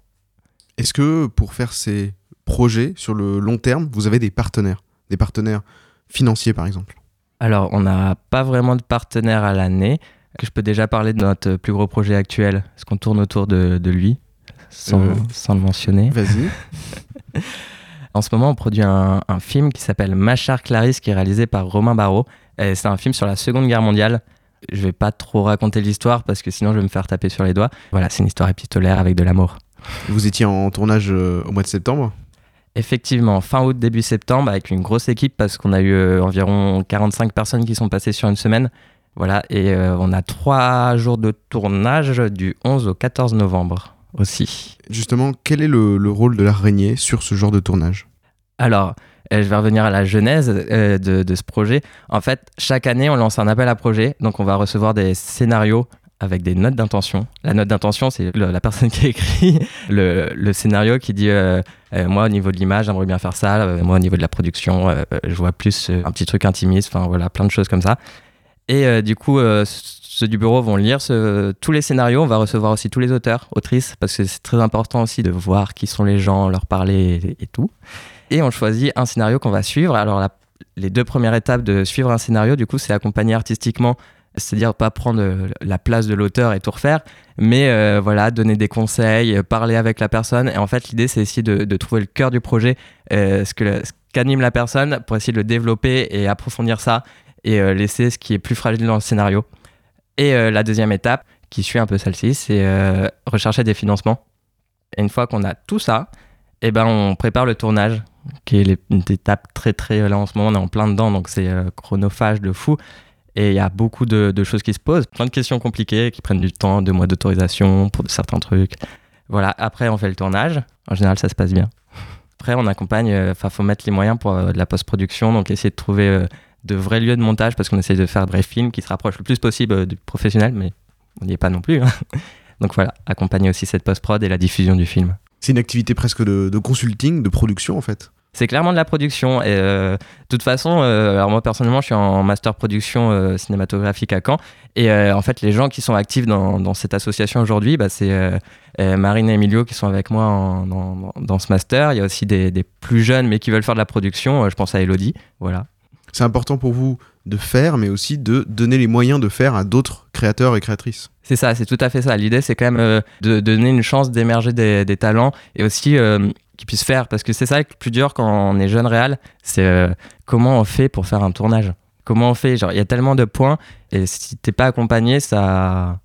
Est-ce que pour faire ces projets sur le long terme, vous avez des partenaires? Des partenaires financiers par exemple? Alors, on n'a pas vraiment de partenaire à l'année. Je peux déjà parler de notre plus gros projet actuel, parce qu'on tourne autour de, de lui, sans, Euh. sans le mentionner. Vas-y. En ce moment, on produit un, un film qui s'appelle Machar Clarisse, qui est réalisé par Romain Barraud. C'est un film sur la Seconde Guerre mondiale. Je vais pas trop raconter l'histoire, parce que sinon je vais me faire taper sur les doigts. Voilà, c'est une histoire épistolaire avec de l'amour. Vous étiez en tournage euh, au mois de septembre Effectivement, fin août, début septembre, avec une grosse équipe parce qu'on a eu euh, environ 45 personnes qui sont passées sur une semaine. Voilà, et euh, on a trois jours de tournage du 11 au 14 novembre aussi. Justement, quel est le, le rôle de l'araignée sur ce genre de tournage? Alors, je vais revenir à la genèse de, de ce projet. En fait, chaque année, on lance un appel à projet. Donc, on va recevoir des scénarios avec des notes d'intention. La note d'intention, c'est la personne qui écrit le, scénario qui dit euh, euh, Moi, au niveau de l'image, j'aimerais bien faire ça. Euh, moi, au niveau de la production, je vois plus un petit truc intimiste. Enfin, voilà, plein de choses comme ça. Et du coup, ceux du bureau vont lire tous les scénarios. On va recevoir aussi tous les auteurs, autrices, parce que c'est très important aussi de voir qui sont les gens, leur parler et, tout. Et on choisit un scénario qu'on va suivre. Alors, les deux premières étapes de suivre un scénario, du coup, c'est accompagner artistiquement, c'est-à-dire pas prendre euh, la place de l'auteur et tout refaire, mais euh, voilà, donner des conseils, euh, parler avec la personne. Et en fait, l'idée, c'est essayer de, trouver le cœur du projet, ce qu'anime la personne, pour essayer de le développer et approfondir ça, et laisser ce qui est plus fragile dans le scénario. Et la deuxième étape, qui suit un peu celle-ci, c'est rechercher des financements. Et une fois qu'on a tout ça, eh ben, on prépare le tournage, qui est une étape très très... Là, en ce moment, on est en plein dedans, donc c'est chronophage de fou. Et il y a beaucoup de, choses qui se posent, plein de questions compliquées qui prennent du temps, deux mois d'autorisation pour certains trucs. Voilà, après on fait le tournage. En général, ça se passe bien. Après, on accompagne, enfin, faut mettre les moyens pour euh, de la post-production, donc essayer de trouver euh, de vrais lieux de montage parce qu'on essaye de faire de vrais films qui se rapprochent le plus possible euh, du professionnel, mais on n'y est pas non plus. hein. Donc voilà, accompagner aussi cette post-prod et la diffusion du film. C'est une activité presque de consulting, de production en fait. C'est clairement de la production. Et euh, de toute façon, euh, alors moi personnellement, je suis en master production euh, cinématographique à Caen. Et en fait, les gens qui sont actifs dans, dans cette association aujourd'hui, bah, c'est Marine et Emilio qui sont avec moi en- dans, dans ce master. Il y a aussi des, des plus jeunes mais qui veulent faire de la production. Je pense à Elodie. Voilà. C'est important pour vous de faire, mais aussi de donner les moyens de faire à d'autres créateurs et créatrices. C'est ça, c'est tout à fait ça. L'idée, c'est quand même de, de donner une chance d'émerger des, des talents et aussi qu'ils puissent faire. Parce que c'est ça le plus dur quand on est jeune réal, c'est euh, comment on fait pour faire un tournage? Comment on fait? Genre, il y a tellement de points et si t'es pas accompagné, ça.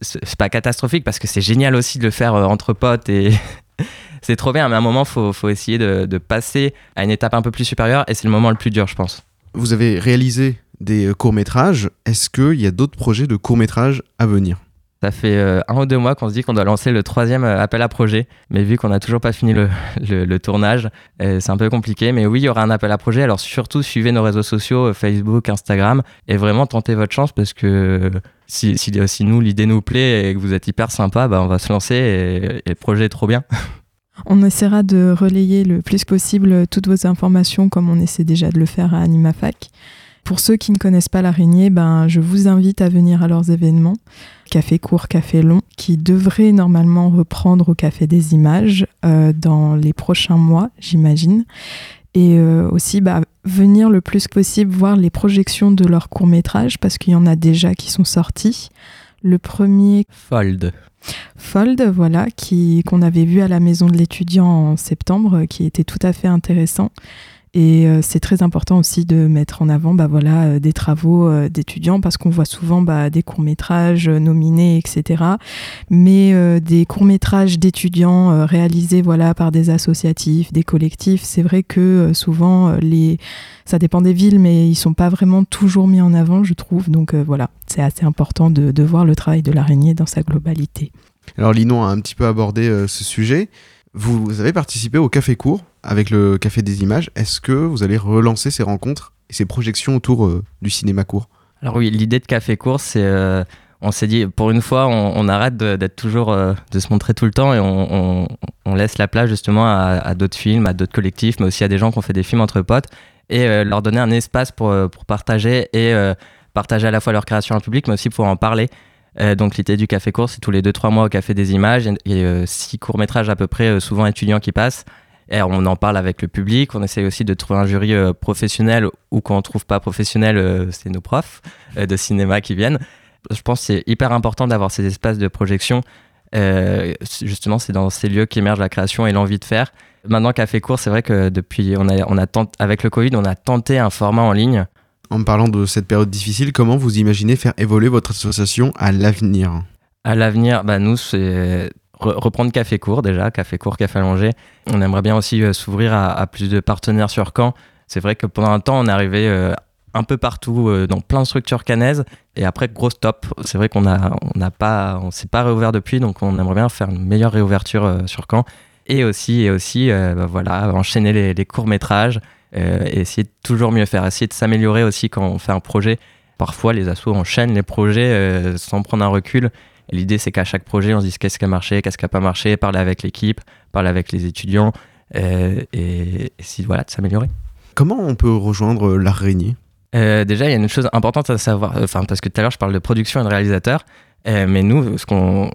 C'est pas catastrophique parce que c'est génial aussi de le faire euh, entre potes et. c'est trop bien, mais à un moment, faut, faut essayer de, de passer à une étape un peu plus supérieure et c'est le moment le plus dur, je pense. Vous avez réalisé des euh, courts-métrages. Est-ce qu'il y a d'autres projets de courts-métrages à venir? Ça fait euh, un ou deux mois qu'on se dit qu'on doit lancer le troisième euh, appel à projet, mais vu qu'on n'a toujours pas fini le, le- tournage, euh, c'est un peu compliqué. Mais oui, il y aura un appel à projet. Alors surtout, suivez nos réseaux sociaux, Facebook, Instagram, et vraiment tentez votre chance parce que si, si, si nous, l'idée nous plaît et que vous êtes hyper sympa, bah, on va se lancer et, et le projet est trop bien. On essaiera de relayer le plus possible toutes vos informations comme on essaie déjà de le faire à AnimaFac. Pour ceux qui ne connaissent pas l'araignée, ben, je vous invite à venir à leurs événements, Café court, Café long, qui devraient normalement reprendre au Café des Images euh, dans les prochains mois, j'imagine. Et euh, aussi bah, venir le plus possible voir les projections de leurs courts-métrages, parce qu'il y en a déjà qui sont sortis. Le premier Fold. Fold, voilà, qui qu'on avait vu à la maison de l'étudiant en septembre, qui était tout à fait intéressant. Et euh, c'est très important aussi de mettre en avant bah, voilà, euh, des travaux euh, d'étudiants parce qu'on voit souvent bah, des courts-métrages nominés, etc. Mais des courts-métrages d'étudiants réalisés voilà, par des associatifs, des collectifs, c'est vrai que souvent, les... ça dépend des villes, mais ils sont pas vraiment toujours mis en avant, je trouve. Donc voilà, c'est assez important de, de voir le travail de l'araignée dans sa globalité. Alors Linon a un petit peu abordé ce sujet. Vous avez participé au Café Court avec le Café des Images. Est-ce que vous allez relancer ces rencontres et ces projections autour euh, du cinéma court? Alors oui, l'idée de Café Court, c'est... euh, on s'est dit, pour une fois, on, arrête d'être toujours... euh, de se montrer tout le temps et on, laisse la place justement à, d'autres films, à d'autres collectifs, mais aussi à des gens qui ont fait des films entre potes et euh, leur donner un espace pour, pour partager et partager à la fois leur création en public, mais aussi pour en parler. Euh, donc l'idée du Café Court, c'est tous les 2-3 mois au Café des Images. Il y a euh, six courts-métrages à peu près, euh, souvent étudiants qui passent. Et on en parle avec le public. On essaye aussi de trouver un jury euh, professionnel ou quand on trouve pas professionnel, euh, c'est nos profs euh, de cinéma qui viennent. Je pense que c'est hyper important d'avoir ces espaces de projection. Euh, justement, c'est dans ces lieux qu'émerge la création et l'envie de faire. Maintenant, Café Court, c'est vrai que depuis, on a, on a avec le Covid, on a tenté un format en ligne. En parlant de cette période difficile, comment vous imaginez faire évoluer votre association à l'avenir? À l'avenir, bah, nous, c'est re- reprendre Café Court déjà, Café Court, Café Allongé. On aimerait bien aussi euh, s'ouvrir à, plus de partenaires sur Caen. C'est vrai que pendant un temps, on arrivé euh, un peu partout, euh, dans plein de structures canaises. Et après, gros stop. C'est vrai qu'on a, on n'a pas, on s'est pas réouvert depuis, donc on aimerait bien faire une meilleure réouverture euh, sur Caen. Et aussi, et aussi bah, voilà, enchaîner les, courts-métrages euh, et essayer de toujours mieux faire, essayer de s'améliorer aussi quand on fait un projet. Parfois, les assos enchaînent les projets euh, sans prendre un recul. L'idée, c'est qu'à chaque projet, on se dise qu'est-ce qui a marché, qu'est-ce qui n'a pas marché, parler avec l'équipe, parler avec les étudiants, euh, et, et voilà, de s'améliorer. Comment on peut rejoindre euh, l'araignée? Euh, déjà, il y a une chose importante à savoir, euh, enfin, parce que tout à l'heure, je parle de production et de réalisateur, euh, mais nous, ce qu'on,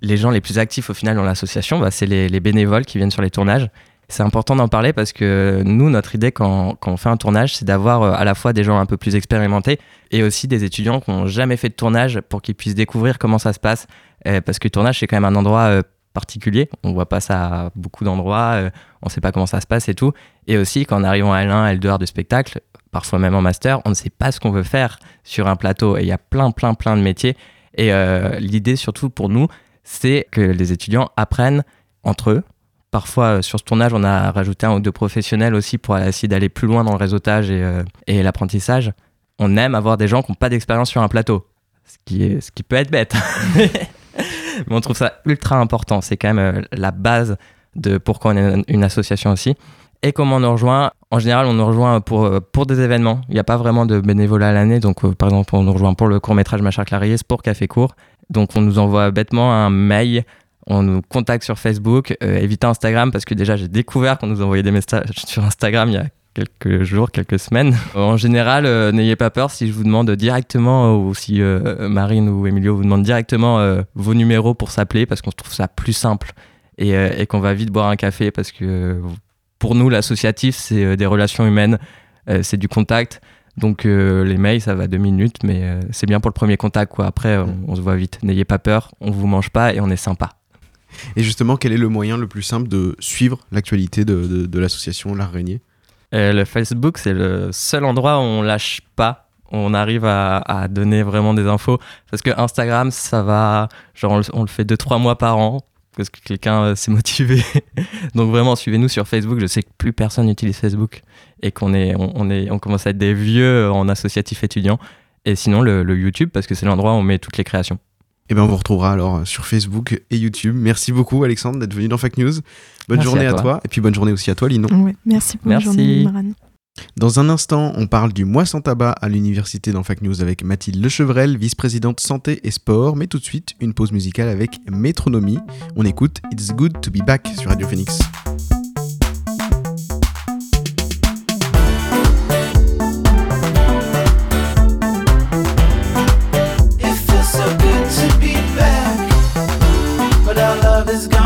les gens les plus actifs au final dans l'association, bah, c'est les, les bénévoles qui viennent sur les tournages. C'est important d'en parler parce que nous, notre idée quand, on fait un tournage, c'est d'avoir euh, à la fois des gens un peu plus expérimentés et aussi des étudiants qui n'ont jamais fait de tournage pour qu'ils puissent découvrir comment ça se passe. Euh, parce que le tournage, c'est quand même un endroit euh, particulier. On voit pas ça à beaucoup d'endroits, euh, on sait pas comment ça se passe et tout. Et aussi, quand on arrive en L1, L2 du spectacle, parfois même en master, on ne sait pas ce qu'on veut faire sur un plateau. Et il y a plein, plein, plein de métiers. Et l'idée, surtout pour nous, c'est que les étudiants apprennent entre eux. Parfois, euh, sur ce tournage, on a rajouté un ou deux professionnels aussi pour essayer d'aller plus loin dans le réseautage et, euh, l'apprentissage. On aime avoir des gens qui n'ont pas d'expérience sur un plateau, ce qui, peut être bête. Mais on trouve ça ultra important. C'est quand même euh, la base de pourquoi on est une association aussi. Et comment on nous rejoint? En général, on nous rejoint pour, des événements. Il n'y a pas vraiment de bénévolat à l'année. Donc, par exemple, on nous rejoint pour le court-métrage Machar Clarier, c'est pour Café Court. Donc, on nous envoie bêtement un mail. On nous contacte sur Facebook. Euh, évitez Instagram parce que déjà, j'ai découvert qu'on nous envoyait des messages sur Instagram il y a quelques jours, quelques semaines. En général, euh, n'ayez pas peur si je vous demande directement euh, ou si euh, Marine ou Emilio vous demandent directement vos numéros pour s'appeler parce qu'on trouve ça plus simple et, et qu'on va vite boire un café parce que pour nous, l'associatif, c'est des relations humaines, c'est du contact. Donc les mails, ça va deux minutes, mais c'est bien pour le premier contact. Quoi. Après, on, on se voit vite. N'ayez pas peur, on vous mange pas et on est sympa. Et justement, quel est le moyen le plus simple de suivre l'actualité de, de- l'association L'Araignée? Euh, le Facebook, c'est le seul endroit où on lâche pas. On arrive à, donner vraiment des infos. Parce que Instagram, ça va. Genre, on le, fait deux, trois mois par an. Parce que quelqu'un euh, s'est motivé. Donc, vraiment, suivez-nous sur Facebook. Je sais que plus personne n'utilise Facebook. Et qu'on est, on est, on commence à être des vieux en associatif étudiant. Et sinon, le, le YouTube, parce que c'est l'endroit où on met toutes les créations. Eh bien, on vous retrouvera alors sur Facebook et YouTube. Merci beaucoup, Alexandre, d'être venu dans Fake News. Bonne Merci journée à à toi. Et puis, bonne journée aussi à toi, Linon. Ouais, merci pour Merci. la journée. Dans un instant, on parle du mois sans tabac à l'université dans Fake News avec Mathilde Lechevrel, vice-présidente santé et sport. Mais tout de suite, une pause musicale avec Métronomie. On écoute It's Good to Be Back sur Radio Phoenix. this gone.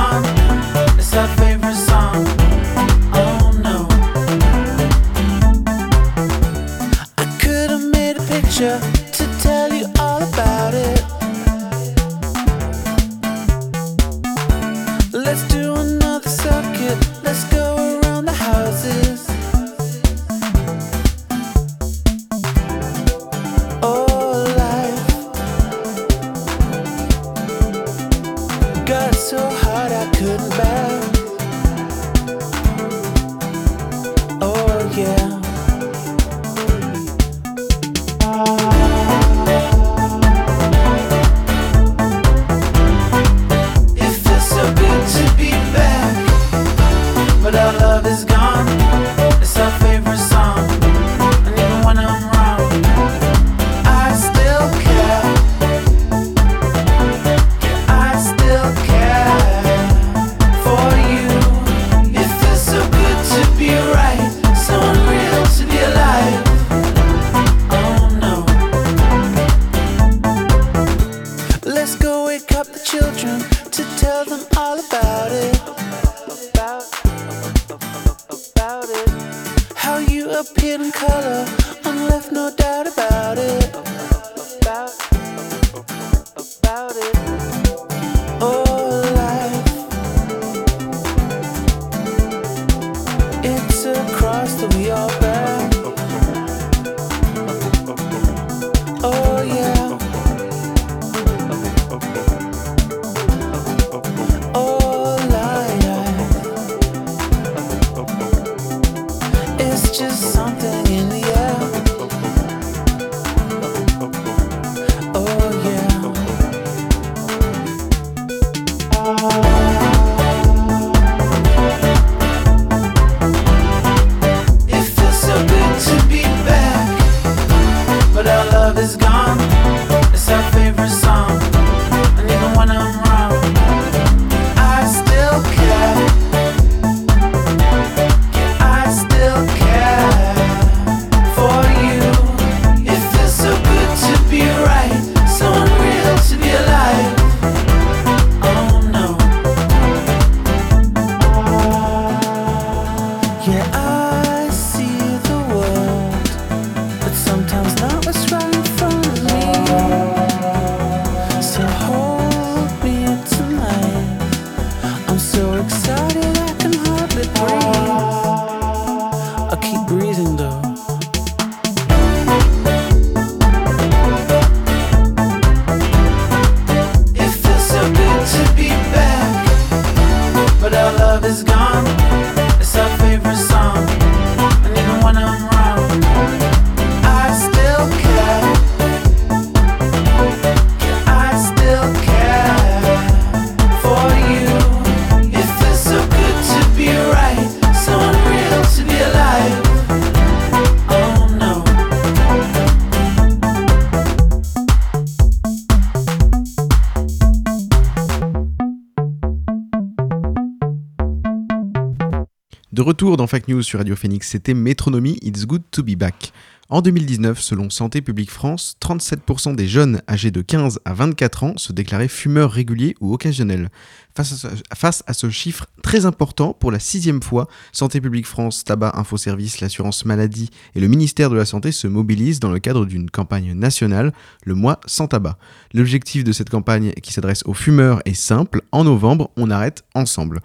About it. About, about De retour dans Fact News sur Radio Phoenix, c'était Métronomie It's Good to Be Back. En 2019, selon Santé publique France, 37% des jeunes âgés de 15 à 24 ans se déclaraient fumeurs réguliers ou occasionnels. Face à, ce, face à ce chiffre très important, pour la sixième fois, Santé publique France, Tabac Info Service, l'assurance maladie et le ministère de la Santé se mobilisent dans le cadre d'une campagne nationale, le mois sans tabac. L'objectif de cette campagne qui s'adresse aux fumeurs est simple, en novembre, on arrête ensemble.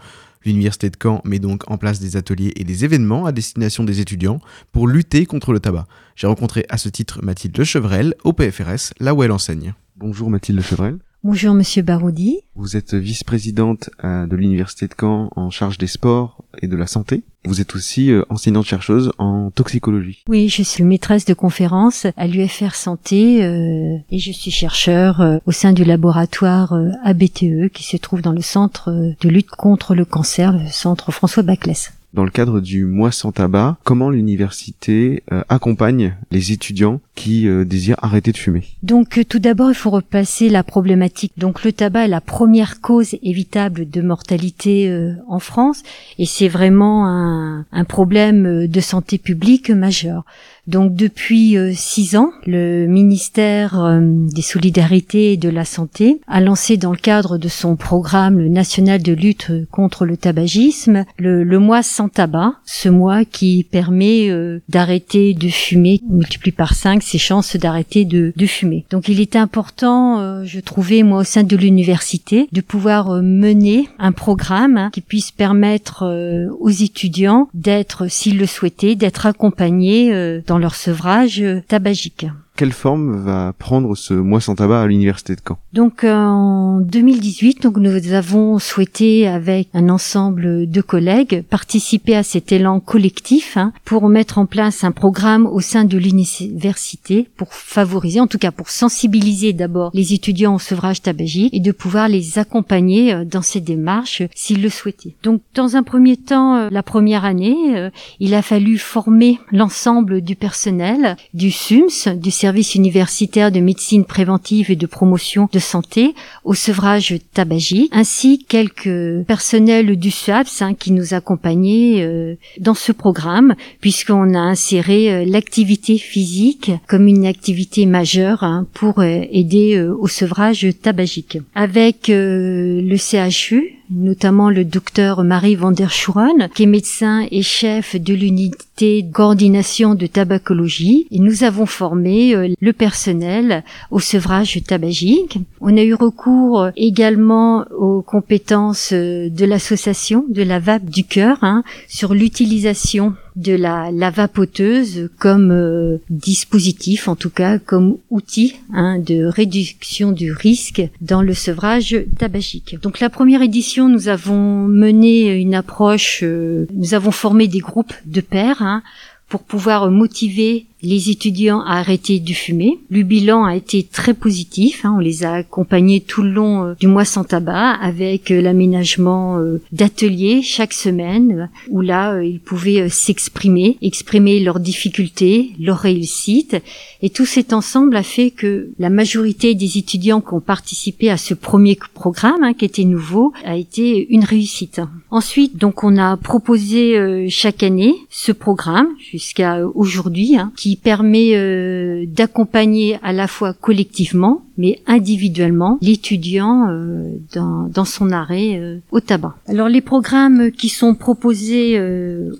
L'Université de Caen met donc en place des ateliers et des événements à destination des étudiants pour lutter contre le tabac. J'ai rencontré à ce titre Mathilde Lechevrel au PFRS, là où elle enseigne. Bonjour Mathilde Lechevrel. Bonjour Monsieur Baroudi. Vous êtes vice-présidente euh, de l'Université de Caen en charge des sports et de la santé. Vous êtes aussi euh, enseignante-chercheuse en toxicologie. Oui, je suis maîtresse de conférence à l'UFR Santé euh, et je suis chercheur euh, au sein du laboratoire euh, ABTE qui se trouve dans le centre de lutte contre le cancer, le centre François Baclès. Dans le cadre du mois sans tabac, comment l'université accompagne les étudiants qui euh, désirent arrêter de fumer Donc euh, tout d'abord, il faut replacer la problématique. Donc le tabac est la première cause évitable de mortalité euh, en France et c'est vraiment un, un problème euh, de santé publique majeur. Donc depuis six ans, le ministère des Solidarités et de la Santé a lancé dans le cadre de son programme national de lutte contre le tabagisme le, le mois sans tabac, ce mois qui permet d'arrêter de fumer, on multiplie par cinq ses chances d'arrêter de, fumer. Donc il était important, euh, je trouvais moi au sein de l'université, de pouvoir euh, mener un programme qui puisse permettre euh, aux étudiants d'être, s'ils le souhaitaient, d'être accompagnés dans leur sevrage tabagique. Quelle forme va prendre ce mois sans tabac à l'université de Caen? Donc euh, en 2018, donc nous avons souhaité avec un ensemble de collègues participer à cet élan collectif hein, pour mettre en place un programme au sein de l'université pour favoriser, en tout cas pour sensibiliser d'abord les étudiants au sevrage tabagique et de pouvoir les accompagner euh, dans ces démarches euh, s'ils le souhaitaient. Donc dans un premier temps, la première année, il a fallu former l'ensemble du personnel du SUMS, du service universitaire de médecine préventive et de promotion de santé, au sevrage tabagique, ainsi quelques personnels du SUAPS hein, qui nous accompagnaient euh, dans ce programme, puisqu'on a inséré euh, l'activité physique comme une activité majeure hein, pour euh, aider au sevrage tabagique. Avec le CHU, notamment le docteur Marie van der Schuren, qui est médecin et chef de l'unité coordination de tabacologie. Nous avons formé euh, le personnel au sevrage tabagique. On a eu recours euh, également aux compétences euh, de l'association de la vape du cœur hein, sur l'utilisation de la, la vapoteuse comme euh, dispositif, en tout cas comme outil hein, de réduction du risque dans le sevrage tabagique. Donc la première édition, nous avons mené une approche, euh, nous avons formé des groupes de pairs hein, pour pouvoir motiver les étudiants à arrêter de fumer. Le bilan a été très positif. hein. On les a accompagnés tout le long euh, du mois sans tabac avec euh, l'aménagement euh, d'ateliers chaque semaine où là ils pouvaient s'exprimer, exprimer leurs difficultés, leurs réussites. Et tout cet ensemble a fait que la majorité des étudiants qui ont participé à ce premier programme, hein, qui était nouveau, a été une réussite. Ensuite, donc on a proposé chaque année ce programme jusqu'à aujourd'hui, hein, qui permet euh, d'accompagner à la fois collectivement, mais individuellement, l'étudiant euh, dans, son arrêt euh, au tabac. Alors les programmes qui sont proposés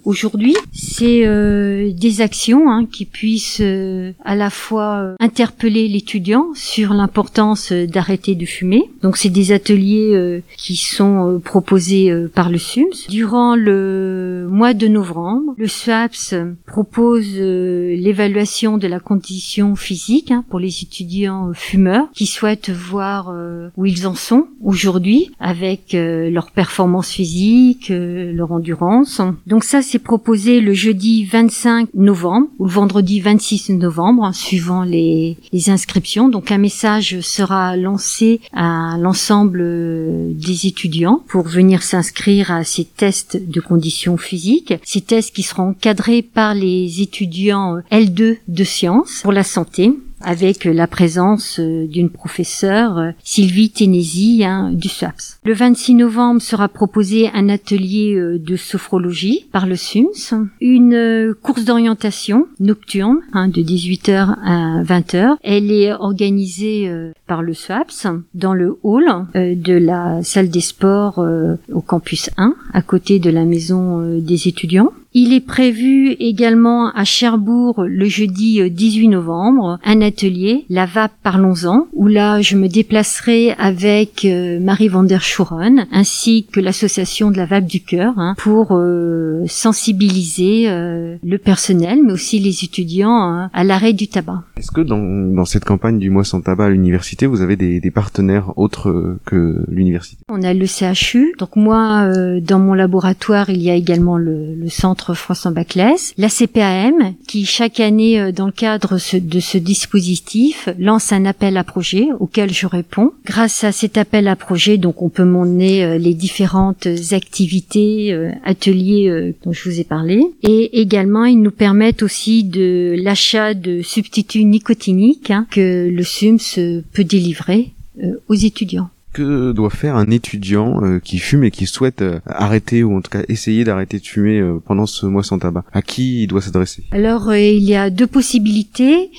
aujourd'hui, c'est des actions hein, qui puissent à la fois interpeller l'étudiant sur l'importance d'arrêter de fumer. Donc c'est des ateliers qui sont proposés par le SUMS. Durant le mois de novembre, le SWAPS propose euh, l'évaluation de la condition physique hein, pour les étudiants euh, fumeurs qui souhaitent voir euh, où ils en sont aujourd'hui avec euh, leur performance physique, leur endurance. Donc ça c'est proposé le jeudi 25 novembre ou le vendredi 26 novembre hein, suivant les, inscriptions. Donc un message sera lancé à l'ensemble des étudiants pour venir s'inscrire à ces tests de conditions physiques. Ces tests qui seront encadrés par les étudiants L2 de sciences pour la santé avec la présence euh, d'une professeure, euh, Sylvie Ténési, hein, du SAPS. Le 26 novembre sera proposé un atelier euh, de sophrologie par le SUMS, une course d'orientation nocturne hein, de 18h à 20h. Elle est organisée par le SAPS dans le hall de la salle des sports au campus 1, à côté de la maison des étudiants. Il est prévu également à Cherbourg le jeudi euh, 18 novembre un atelier, la VAP Parlons-en, où là je me déplacerai avec euh, Marie van der Schuren ainsi que l'association de la VAP du cœur hein, pour euh, sensibiliser euh, le personnel mais aussi les étudiants hein, à l'arrêt du tabac. Est-ce que dans, dans cette campagne du mois sans tabac à l'université, vous avez des, des partenaires autres euh, que l'université? On a le CHU. Donc moi, euh, dans mon laboratoire, il y a également le, le centre François Baclès, la CPAM, qui chaque année, euh, dans le cadre de ce dispositif, lance un appel à projet auquel je réponds. Grâce à cet appel à projet, donc on peut mener euh, les différentes activités, euh, ateliers dont je vous ai parlé, et également ils nous permettent aussi de l'achat de substituts nicotiniques hein, que le SUMS peut délivrer aux étudiants. Que doit faire un étudiant euh, qui fume et qui souhaite euh, arrêter ou en tout cas essayer d'arrêter de fumer euh, pendant ce mois sans tabac? À qui il doit s'adresser? Alors, il y a deux possibilités.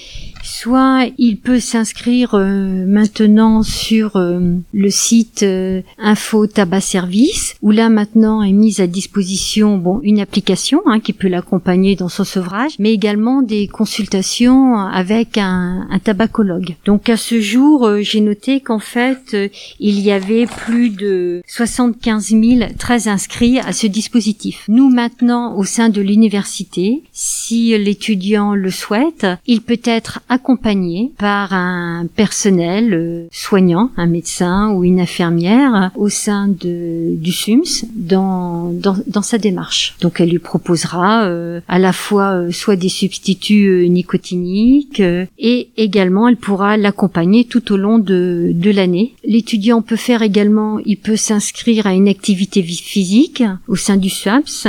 Soit il peut s'inscrire euh, maintenant sur euh, le site euh, Info Tabac Service, où là maintenant est mise à disposition bon une application hein, qui peut l'accompagner dans son sevrage, mais également des consultations avec un, un tabacologue. Donc à ce jour, j'ai noté qu'en fait il y avait plus de 75 000 très inscrits à ce dispositif. Nous maintenant au sein de l'université, si l'étudiant le souhaite, il peut être accompagnés par un personnel euh, soignant, un médecin ou une infirmière au sein de, du SUMS dans, dans, dans sa démarche. Donc elle lui proposera euh, à la fois euh, soit des substituts euh, nicotiniques euh, et également elle pourra l'accompagner tout au long de, de l'année. L'étudiant peut faire également, il peut s'inscrire à une activité vi- physique au sein du SWAPS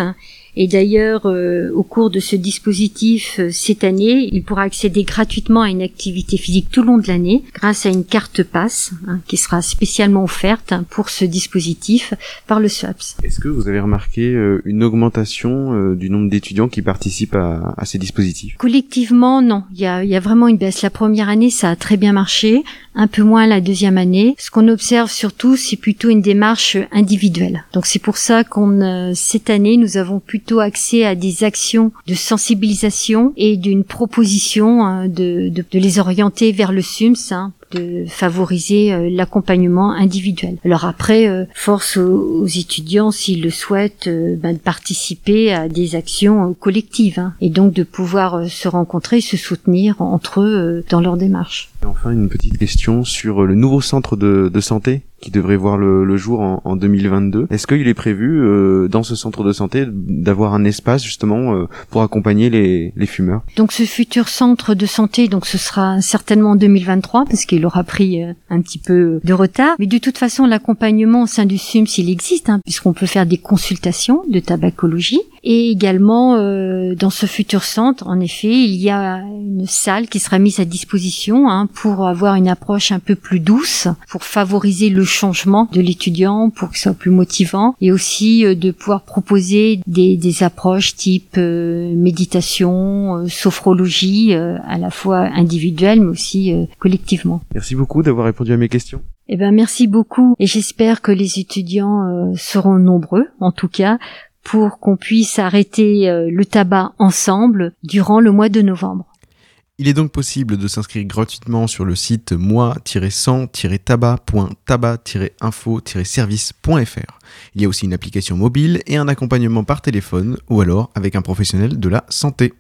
et d'ailleurs, euh, au cours de ce dispositif euh, cette année, il pourra accéder gratuitement à une activité physique tout le long de l'année grâce à une carte passe hein, qui sera spécialement offerte hein, pour ce dispositif par le SWAPS. Est-ce que vous avez remarqué euh, une augmentation euh, du nombre d'étudiants qui participent à, à ces dispositifs? Collectivement, non. Il y a, y a vraiment une baisse. La première année, ça a très bien marché, un peu moins la deuxième année. Ce qu'on observe surtout, c'est plutôt une démarche individuelle. Donc c'est pour ça qu'on euh, cette année, nous avons plutôt accès à des actions de sensibilisation et d'une proposition hein, de, de, de les orienter vers le SUMS. hein, de favoriser euh, l'accompagnement individuel. Alors après, euh, force aux, aux étudiants, s'ils le souhaitent, euh, ben, de participer à des actions collectives hein, et donc de pouvoir se rencontrer, se soutenir entre eux dans leur démarche. Et enfin, une petite question sur le nouveau centre de, de santé qui devrait voir le, le jour en, en 2022. Est-ce qu'il est prévu euh, dans ce centre de santé d'avoir un espace justement euh, pour accompagner les, les fumeurs? Donc ce futur centre de santé, donc ce sera certainement en 2023 parce qu'il aura pris euh, un petit peu de retard. Mais de toute façon, l'accompagnement au sein du SUMS, il existe hein, puisqu'on peut faire des consultations de tabacologie. Et également, euh, dans ce futur centre, en effet, il y a une salle qui sera mise à disposition hein, pour avoir une approche un peu plus douce, pour favoriser le changement de l'étudiant, pour que ce soit plus motivant, et aussi euh, de pouvoir proposer des, des approches type euh, méditation, euh, sophrologie, euh, à la fois individuelle mais aussi collectivement. Merci beaucoup d'avoir répondu à mes questions. Eh ben merci beaucoup et j'espère que les étudiants euh, seront nombreux, en tout cas, pour qu'on puisse arrêter euh, le tabac ensemble durant le mois de novembre. Il est donc possible de s'inscrire gratuitement sur le site moi-100-tabac-info-service.fr. Il y a aussi une application mobile et un accompagnement par téléphone ou alors avec un professionnel de la santé.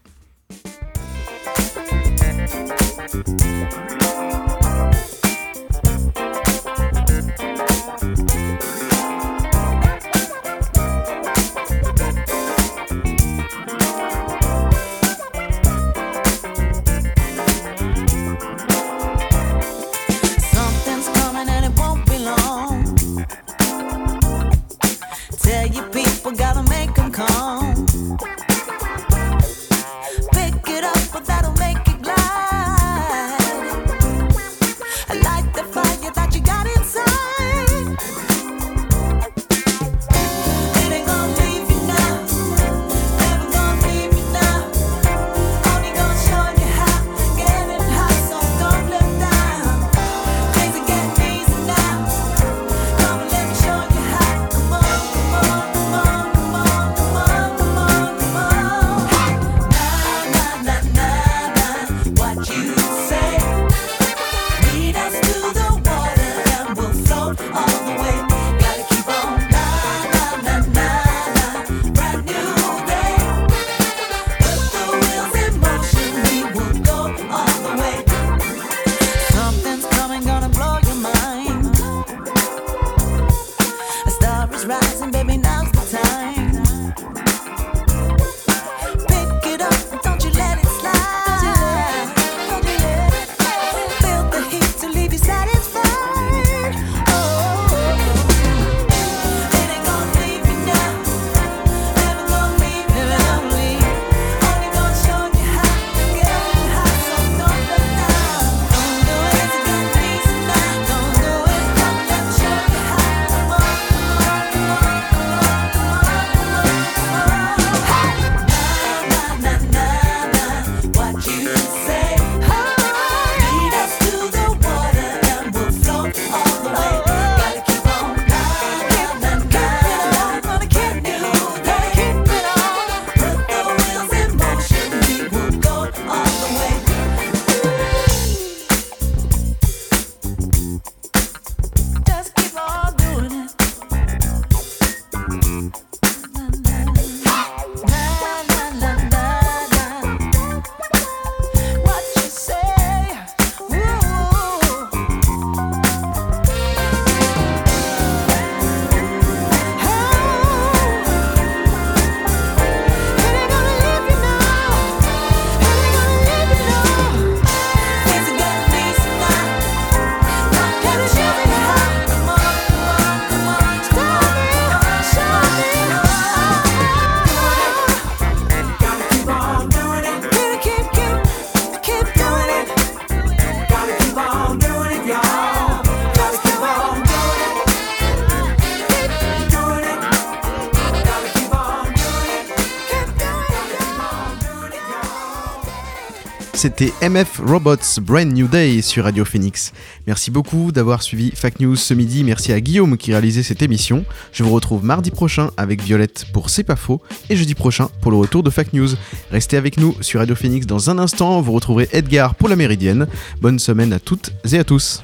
MF Robots Brand New Day sur Radio Phoenix. Merci beaucoup d'avoir suivi Fact News ce midi. Merci à Guillaume qui réalisait cette émission. Je vous retrouve mardi prochain avec Violette pour C'est pas faux et jeudi prochain pour le retour de Fact News. Restez avec nous sur Radio Phoenix dans un instant. Vous retrouverez Edgar pour la Méridienne. Bonne semaine à toutes et à tous.